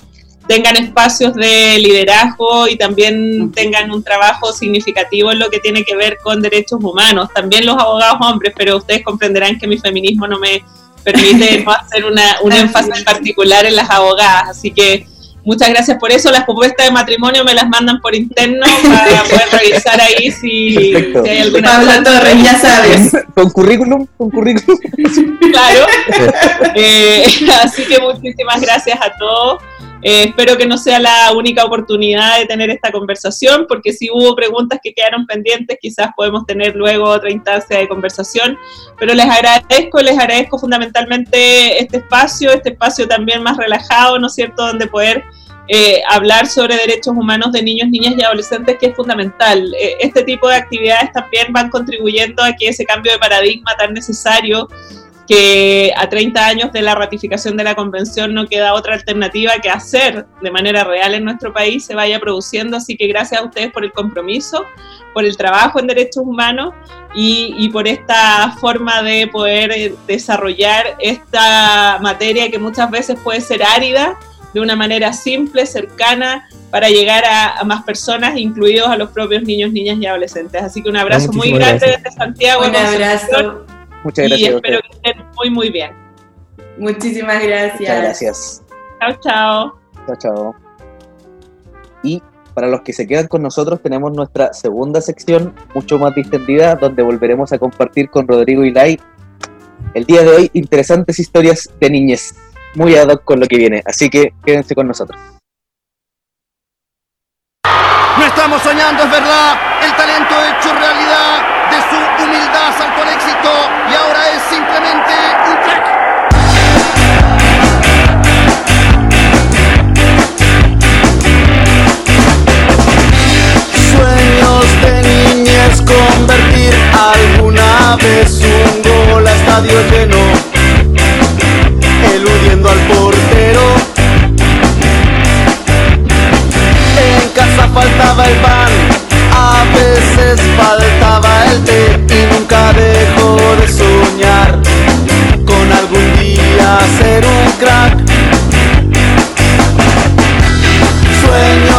tengan espacios de liderazgo y también tengan un trabajo significativo en lo que tiene que ver con derechos humanos. También los abogados hombres, pero ustedes comprenderán que mi feminismo no me permite *laughs* hacer una, un énfasis particular en las abogadas. Así que muchas gracias por eso. Las propuestas de matrimonio me las mandan por interno *laughs* para poder revisar ahí si, hay alguna. Paula Torres, ya sabes. *laughs* Con currículum, con currículum. *laughs* Claro. Eh, así que muchísimas gracias a todos. Eh, espero que no sea la única oportunidad de tener esta conversación, porque si hubo preguntas que quedaron pendientes, quizás podemos tener luego otra instancia de conversación. Pero les agradezco, les agradezco fundamentalmente este espacio, este espacio también más relajado, ¿no es cierto?, donde poder eh, hablar sobre derechos humanos de niños, niñas y adolescentes, que es fundamental. Eh, este tipo de actividades también van contribuyendo a que ese cambio de paradigma tan necesario que a 30 años de la ratificación de la convención no queda otra alternativa que hacer de manera real en nuestro país se vaya produciendo. Así que gracias a ustedes por el compromiso, por el trabajo en derechos humanos y, por esta forma de poder eh, desarrollar esta materia que muchas veces puede ser árida de una manera simple, cercana, para llegar a, más personas, incluidos a los propios niños, niñas y adolescentes. Así que un abrazo muy grande desde Santiago. Un abrazo. Muchas gracias. Y espero que estén muy, muy bien. Muchísimas gracias. Muchas gracias. Chao, chao. Chao, chao. Y para los que se quedan con nosotros tenemos nuestra segunda sección, mucho más distendida, donde volveremos a compartir con Rodrigo y Lai el día de hoy interesantes historias de niñez, muy ad hoc con lo que viene, así que quédense con nosotros. No estamos soñando, es verdad, el talento hecho realidad, de su humildad saltó al éxito y ahora es simplemente un crack. Sueños de niñez convertir alguna vez un gol a estadio lleno, eludiendo al portero. En casa faltaba el pan, a veces faltaba el té y nunca dejó de soñar con algún día ser un crack. Sueños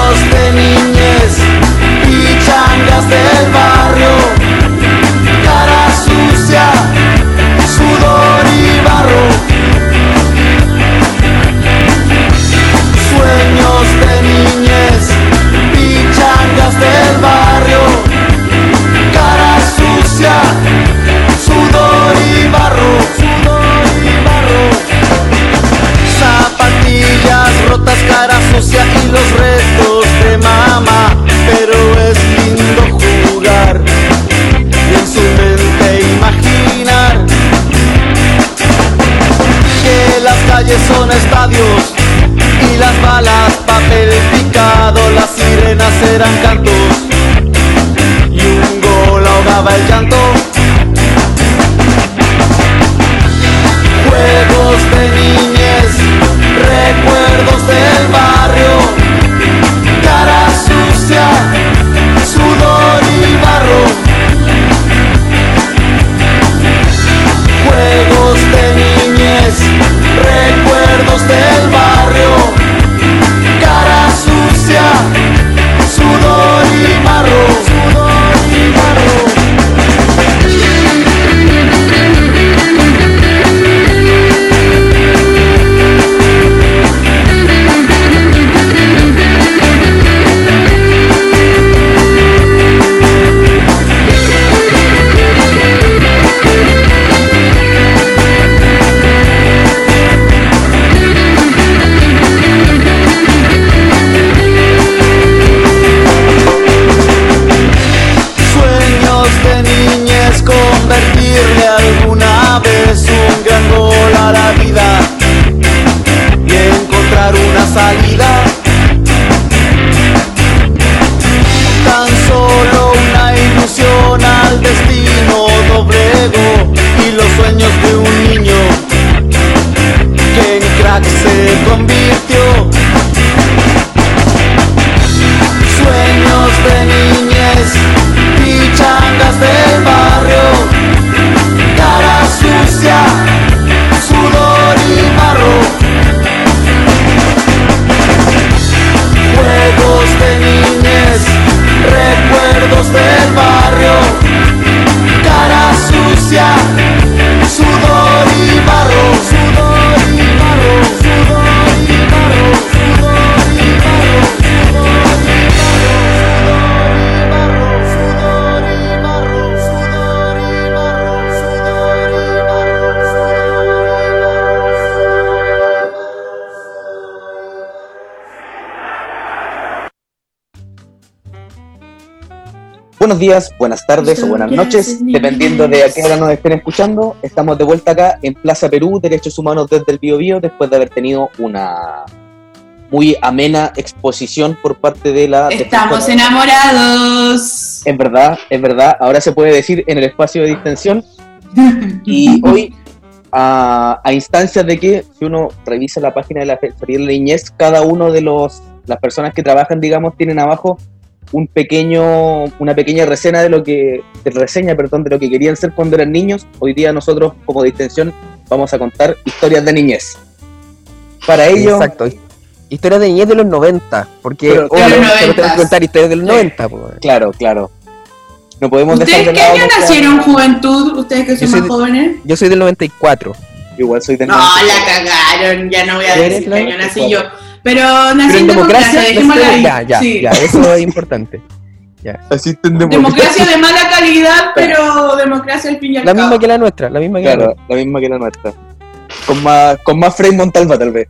Buenos días, buenas tardes o buenas noches, dependiendo de a qué hora nos estén escuchando. Estamos de vuelta acá en Plaza Perú, Derechos Humanos desde el Bio Bio, después de haber tenido una muy amena exposición por parte de la... Estamos defensora. enamorados. Es verdad, es verdad. Ahora se puede decir en el espacio de distensión. *laughs* Y hoy, a, a instancias de que, si uno revisa la página de la Defensoría de la Niñez, cada uno de los las personas que trabajan, digamos, tienen abajo un pequeño, una pequeña reseña de lo que, de reseña, perdón, de lo que querían ser cuando eran niños. Hoy día nosotros, como distensión, vamos a contar historias de niñez. Para ello, Exacto. Historias de niñez de los 90. Porque Pero- obviamente los no tenemos que 90. contar historias de los Sí. 90. pues. claro, claro. No podemos dejar ¿Ustedes de qué año nuestra- nacieron, juventud? ¿Ustedes que Yo son soy más de- jóvenes? Yo soy del 94. Igual soy de No, la cagaron, ya no voy a ¿Eres decir qué año nací 94? yo. Pero Pero en democracia, democracia, ahí. ya, ya, sí. ya, eso es importante. Ya. Así entendemos. Democracia de mala calidad, pero democracia al fin y al La cabo. misma que la nuestra, la misma que la Claro, nuestra. la misma que la nuestra. Con más, con más Frei Montalva, tal vez.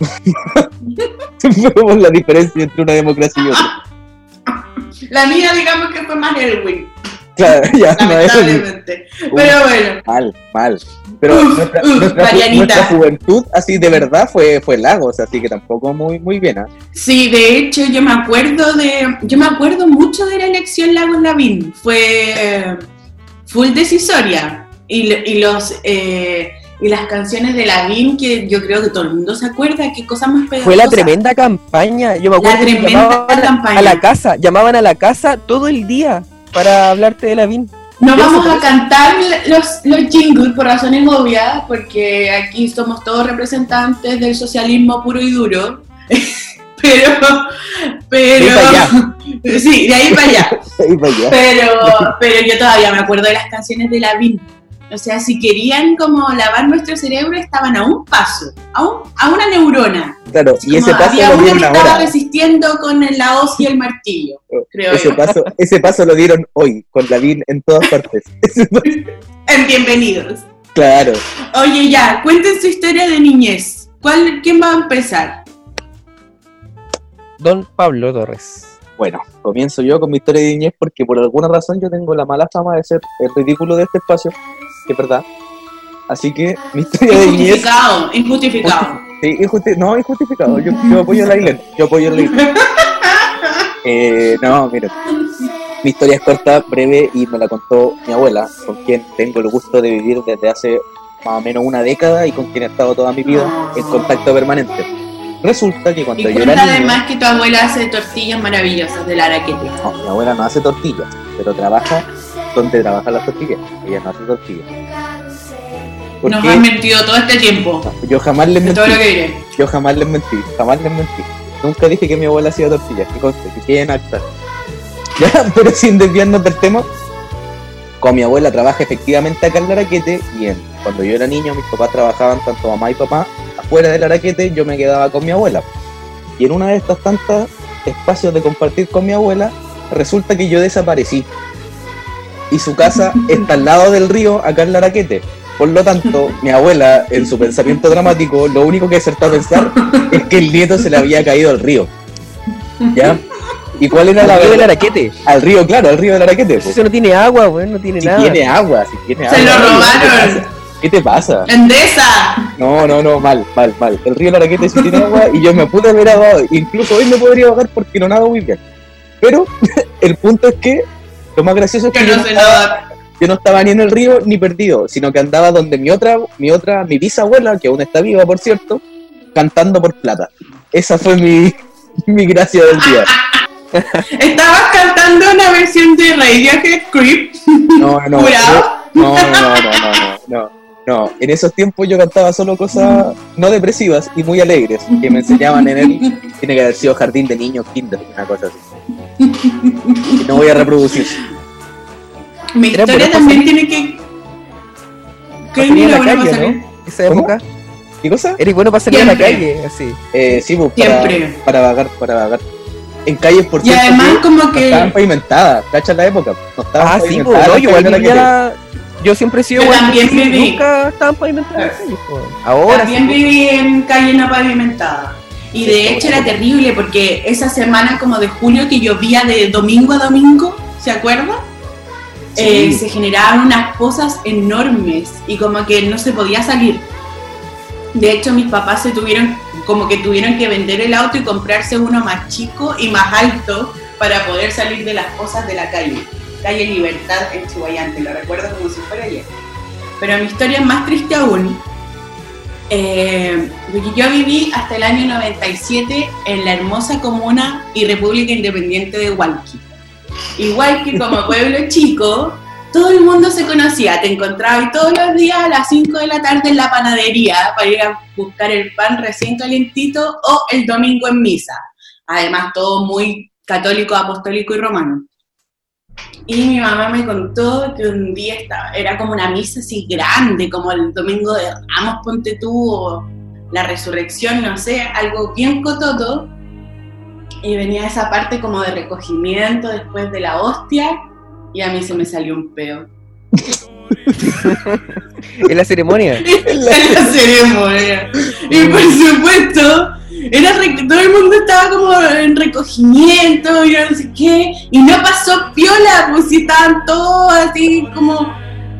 *laughs* Vemos la diferencia entre una democracia y otra. La mía, digamos que fue más Elwin, Claro, ya, no es lamentablemente. Pero bueno, mal, mal. Pero Uf, nuestra, uf, nuestra ju- nuestra juventud, así de verdad, fue, fue Lagos, así que tampoco muy, muy bien. ¿ah? sí, de hecho, yo me acuerdo de. Yo me acuerdo mucho de la elección Lagos Lavín. Fue eh, full decisoria. Y, y los. eh, y las canciones de Lavín, que yo creo que todo el mundo se acuerda, qué cosa más pegajosas. Fue la tremenda campaña. Yo me acuerdo La que tremenda a- campaña. a la casa, llamaban a la casa todo el día para hablarte de la VIN. No vamos a cantar los, los jingles por razones obvias, porque aquí somos todos representantes del socialismo puro y duro. *laughs* pero, pero, De ahí para sí, de ahí para allá. *laughs* Ahí para allá. Pero, pero yo todavía me acuerdo de las canciones de la VIN. O sea, si querían como lavar nuestro cerebro, estaban a un paso, a, un- a una neurona. Claro, y ese paso había lo una que dieron estaba ahora. resistiendo con la hoz y el martillo, creo Ese yo. paso, ese paso lo dieron hoy, con la VIN en todas partes. *laughs* En Bienvenidos. claro. Oye, ya, cuenten su historia de niñez. ¿Cuál, ¿Quién va a empezar? Don Pablo Torres. Bueno, comienzo yo con mi historia de niñez porque por alguna razón yo tengo la mala fama de ser el ridículo de este espacio, que es verdad. Así que mi historia de niñez... Injustificado, injustificado. Sí, injusti- no, injustificado. Yo, yo apoyo la isla. Yo apoyo la isla. Eh, no, mira. Mi historia es corta, breve y me la contó mi abuela, con quien tengo el gusto de vivir desde hace más o menos una década y con quien he estado toda mi vida en contacto permanente. Resulta que cuando Y yo era niño, además que tu abuela hace tortillas maravillosas del araquete. no, mi abuela no hace tortillas, pero trabaja donde trabajan las tortillas. Ella no hace tortillas. Nos han mentido todo este tiempo. yo jamás les mentí. todo lo que diré. Yo jamás les mentí, jamás les mentí. Nunca dije que mi abuela hacía tortillas, que conste, que quede en acta. *laughs* Ya, pero sin desviarnos del tema, con mi abuela trabaja efectivamente acá en Laraquete y en, cuando yo era niño mis papás trabajaban tanto mamá y papá afuera del Araquete, yo me quedaba con mi abuela. Y en una de estas tantas espacios de compartir con mi abuela, resulta que yo desaparecí. Y su casa está al lado del río, acá en Laraquete. Por lo tanto, mi abuela, en su pensamiento dramático, lo único que acertó a pensar es que el nieto se le había caído al río. ¿Ya? ¿Y cuál era la La del verdad? araquete. Al río, claro, al río del Araquete. po. Eso no tiene agua, weón, no tiene Si nada. tiene agua, si tiene Se agua. lo ¿Qué te robaron. ¿Qué te pasa? ¡Endesa! No, no, no, mal, mal, mal. El río del Araquete sí tiene agua y yo me pude haber ahogado. Incluso hoy me podría ahogar porque no nado muy bien. Pero *laughs* el punto es que lo más gracioso es que, Que yo, no no se estaba, nada. yo no estaba ni en el río ni perdido, sino que andaba donde mi otra, mi otra, mi bisabuela, que aún está viva, por cierto, cantando por plata. Esa fue mi, *laughs* mi gracia del día. *laughs* Estabas cantando una versión de Radiohead Creep. No, no, *laughs* ¿Jurado? no, no, no, no, no, no, no. En esos tiempos yo cantaba solo cosas no depresivas y muy alegres que me enseñaban en el. Tiene que haber sido jardín de niños, kinder, una cosa así. *laughs* No voy a reproducir. Mi historia bueno también tiene que. ¿Qué la bueno, calle, va a salir? ¿no? Esa ¿Cómo? época. ¿Qué cosa? Eres bueno para salir a la calle, así. Eh, sí, pues, para, Siempre. para vagar, para vagar. En calles, por Y además, que como no estaban que. pavimentadas, ¿cachas la época? No estaban Ah, sí, pues, no, yo igual vivía. Yo siempre he sido igual, también viví. Nunca estaban pavimentadas pues. Ahora También sí. viví en calle no pavimentada. Y de hecho era terrible porque esa semana como de julio que llovía de domingo a domingo, ¿se acuerdan? Sí. Eh, se generaban unas pozas enormes y como que no se podía salir. De hecho mis papás se tuvieron, como que tuvieron que vender el auto y comprarse uno más chico y más alto para poder salir de las pozas de la calle. Calle Libertad en Chihuayante, lo recuerdo como si fuera ayer. Pero mi historia es más triste aún, eh, yo viví hasta el año 97 en la hermosa comuna y República Independiente de Hualqui. Igual que como *laughs* pueblo chico, todo el mundo se conocía, te encontraba y todos los días a las 5 de la tarde en la panadería para ir a buscar el pan recién calientito o el domingo en misa. Además, todo muy católico, apostólico y romano. Y mi mamá me contó que un día estaba, era como una misa así grande, como el domingo de Ramos, ponte tú, o la resurrección, no sé, algo bien cototo. y venía esa parte como de recogimiento después de la hostia y a mí se me salió un peo. *laughs* en la ceremonia. *laughs* en la ceremonia. Y por supuesto, era re- todo el mundo estaba como en recogimiento y no sé qué, y no pasó piola, pues si estaban todos así como.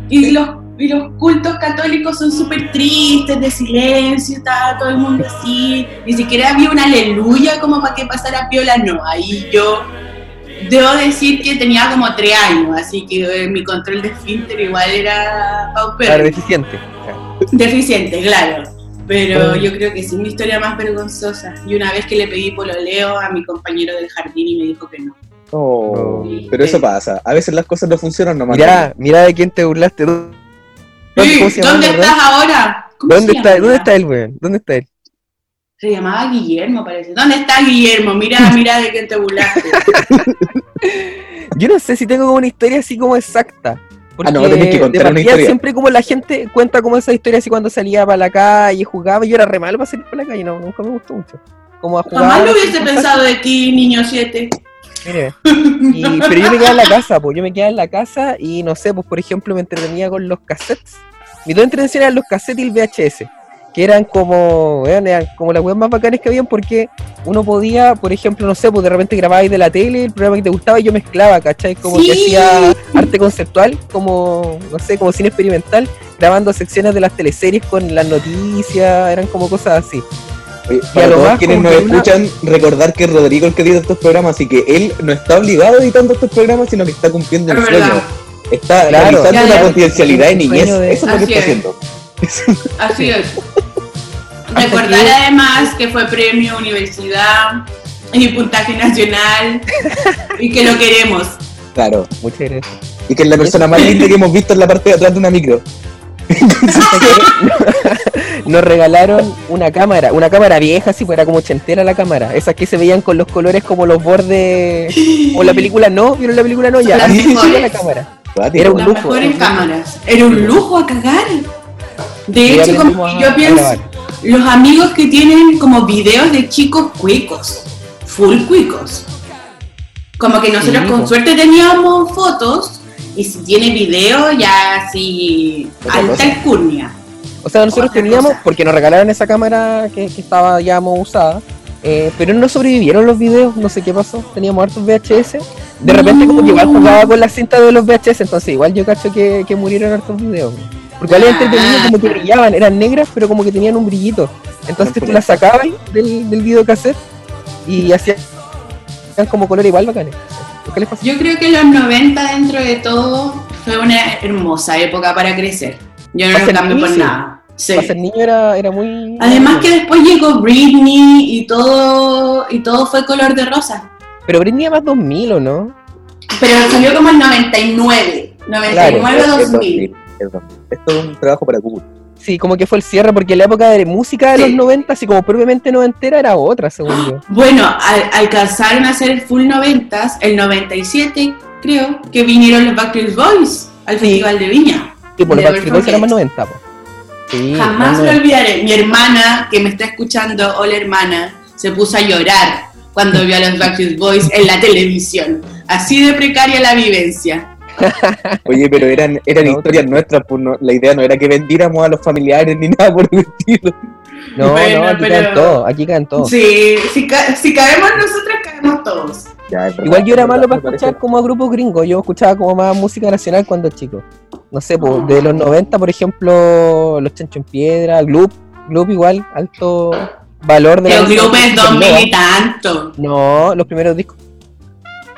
Y los, y los cultos católicos son súper tristes, de silencio, estaba todo el mundo así, ni siquiera había una aleluya como para que pasara piola, no, ahí yo. Debo decir que tenía como tres años, así que eh, mi control de esfínter igual era paupérrimo. Claro, deficiente. Deficiente, claro. Pero yo creo que sí, mi historia más vergonzosa. Y una vez que le pedí pololeo a mi compañero del jardín y me dijo que no. Oh, pero eso pasa. A veces las cosas no funcionan nomás. Mira, mira de quién te burlaste. ¿Dónde, estás ahora? ¿Cómo ¿Dónde está? ¿Dónde está él, weón? ¿Dónde está él? Se llamaba Guillermo, parece. ¿Dónde está Guillermo? Mira, *laughs* mira de quién te burlaste. *laughs* Yo no sé si tengo como una historia así como exacta. Porque Ah, no, tenés que de contar una historia. siempre como la gente cuenta como esa historia así cuando salía para la calle, jugaba. Yo era re malo para salir para la calle, no, nunca me gustó mucho. Como a jugar. Jamás lo hubiese así, pensado de ti, niño 7. Mire. *laughs* Y- pero yo me quedaba en la casa, pues yo me quedaba en la casa y no sé, pues por ejemplo me entretenía con los cassettes. Mis dos entretenciones eran los cassettes y el VHS, que eran como, weón, eran como las weas más bacanas que habían porque uno podía, por ejemplo, no sé, pues de repente grababais de la tele el programa que te gustaba y yo mezclaba, ¿cachai? Como que Sí. hacía arte conceptual, como, no sé, como cine experimental, grabando secciones de las teleseries con las noticias, eran como cosas así. Oye, para todos más quienes nos que una- escuchan, recordar que es Rodrigo el que edita estos programas, así que él no está obligado a editando estos programas, sino que está cumpliendo Es verdad. sueño. Está Claro. realizando Ya, una ya. potencialidad de Un niñez. de- Eso es lo que está es. haciendo. Así es. Recordar además que fue premio universidad y puntaje nacional y que lo queremos. Claro. Muchas gracias. Y que es la persona más linda que hemos visto en la parte de atrás de una micro. *laughs* nos regalaron una cámara, una cámara vieja, así, pues era como ochentera la cámara. Esas que se veían con los colores como los bordes. O la película no, ¿vieron la película no? Ya, Las así se la cámara. Cuático. Era un lujo, era un lujo. cámaras. Era un lujo a cagar. De hecho, como yo pienso. Los amigos que tienen como videos de chicos cuicos, full cuicos. Como que nosotros con suerte teníamos fotos y si tiene video ya así alta alcurnia. O sea, nosotros teníamos, cosa. porque nos regalaron esa cámara que, que estaba ya muy usada, eh, pero no sobrevivieron los videos, no sé qué pasó, teníamos hartos VHS. De repente como que igual jugaba con la cinta de los VHS, entonces igual yo cacho que, que murieron hartos videos. Porque era entretenido, como que brillaban, eran negras, pero como que tenían un brillito. Entonces tú las sacabas del, del videocassette y hacían como color igual bacanes. ¿Qué les pasó? Yo creo que los 90 dentro de todo fue una hermosa época para crecer. Yo no lo cambio por nada. Sí. Para ser niño era, era muy... Además que después llegó Britney y todo y todo fue color de rosa. Pero Britney era más 2000, ¿o no? Pero salió como el 99, 99 Es 2000. 2000, es 2000. Esto es un trabajo para Google. Sí, como que fue el cierre, porque la época de música de Sí. los 90, así como propiamente noventera, era otra, según yo. *gasps* Bueno, al- alcanzaron a ser el full 90s, el 97 creo, que vinieron los Backstreet Boys al Festival de Viña. Y por los Never Backstreet Boys era forget. más 90, po. Sí, Jamás más lo 90. olvidaré. Mi hermana, que me está escuchando, hola hermana, se puso a llorar cuando vio a los Backstreet Boys en la televisión. Así de precaria la vivencia. Oye, pero eran, eran No, historias nuestras, pues no- la idea no era que vendiéramos a los familiares ni nada por el estilo. No, Bueno, no, aquí pero- caen todos, aquí caen todos. Sí, si, ca- si caemos nosotros, caemos todos. Ya, verdad, Igual yo era es malo verdad, para parece. escuchar como a grupos gringos, yo escuchaba como más música nacional cuando chico. No sé, pues, de los 90, por ejemplo, Los Chancho en Piedra, Gloop, Gloop igual, alto valor de El música grupo es supernova. 2000 y tanto. No, los primeros discos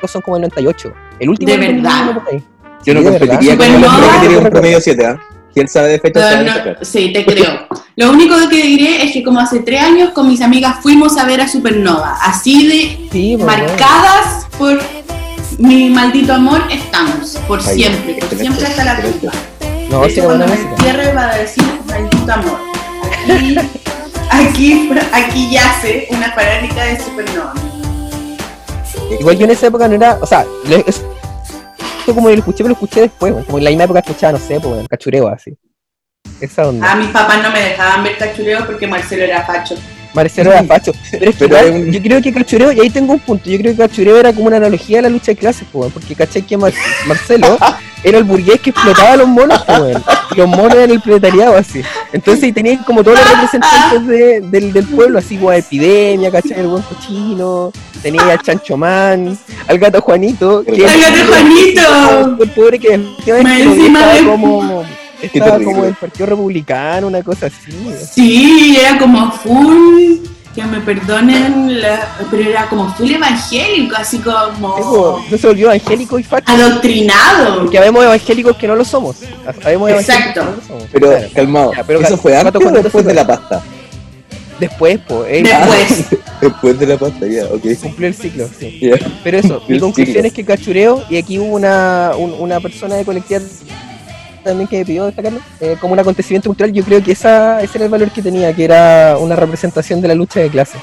son como el 98. El último ¿De verdad? 2001 por ahí. Yo no Sí, competiría con que tiene un promedio 7, ¿ah? Si él sabe de fecha, No, no, sí, te creo. Lo único que diré es que como hace tres años con mis amigas fuimos a ver a Supernova. Así de Sí, pues, bueno. marcadas por mi maldito amor estamos. Por Ahí, siempre, por siempre hasta la tumba. No, sí, cuando me entierre va a decir maldito amor. Aquí, aquí, aquí yace una fanática de Supernova. Igual yo en esa época no era, o sea, es- como lo escuché, pero lo escuché después, como en la misma época escuchaba, no sé, pues, cachureo así. Esa onda. A mis papás no me dejaban ver cachureo porque Marcelo era facho. Marcelo era facho. Pero es que Pero igual, es un- yo creo que Cachureo, y ahí tengo un punto, yo creo que Cachureo era como una analogía a la lucha de clases, po, porque caché que Mar- *laughs* Marcelo era el burgués que explotaba a los monos, po, y los monos eran el proletariado, así. Entonces ahí tenían como todos los representantes de- del, del pueblo, así como Epidemia, ¿cachai? El buen cochino, tenía al Chancho Man, al gato Juanito, que ¡Al gato Juanito! el pobre que encima de- como, estaba como del Partido Republicano, una cosa así. Sí, era como full, que me perdonen, la- pero era como full evangélico, así como Eso, eso se volvió evangélico y facho. adoctrinado. Porque habemos evangélicos que no lo somos. Habemos Exacto. que no lo somos. Pero Claro. calmado, Ya, pero ¿eso fue antes o después de la pasta? Después, pues, Después. *laughs* *laughs* Después de la pasta, ya, ok. cumplió el ciclo, sí. Pero eso, *laughs* mi El conclusión ciclo. es que cachureo, y aquí hubo una, un- una persona de colectiva también que pidió destacarlo, eh, como un acontecimiento cultural, yo creo que esa, ese era el valor que tenía, que era una representación de la lucha de clases.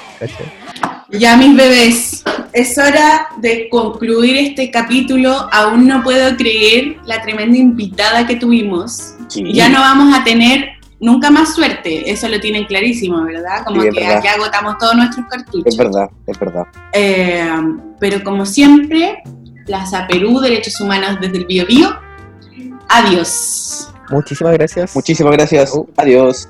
Ya mis bebés, es hora de concluir este capítulo. Aún no puedo creer la tremenda invitada que tuvimos. Sí. Ya no vamos a tener nunca más suerte, eso lo tienen clarísimo, ¿verdad? Como Sí, que verdad. ya agotamos todos nuestros cartuchos. Es verdad, es verdad. Eh, pero como siempre, Plaza Perú, Derechos Humanos desde el Bio Bio. Adiós. Muchísimas gracias. Muchísimas gracias. Adiós.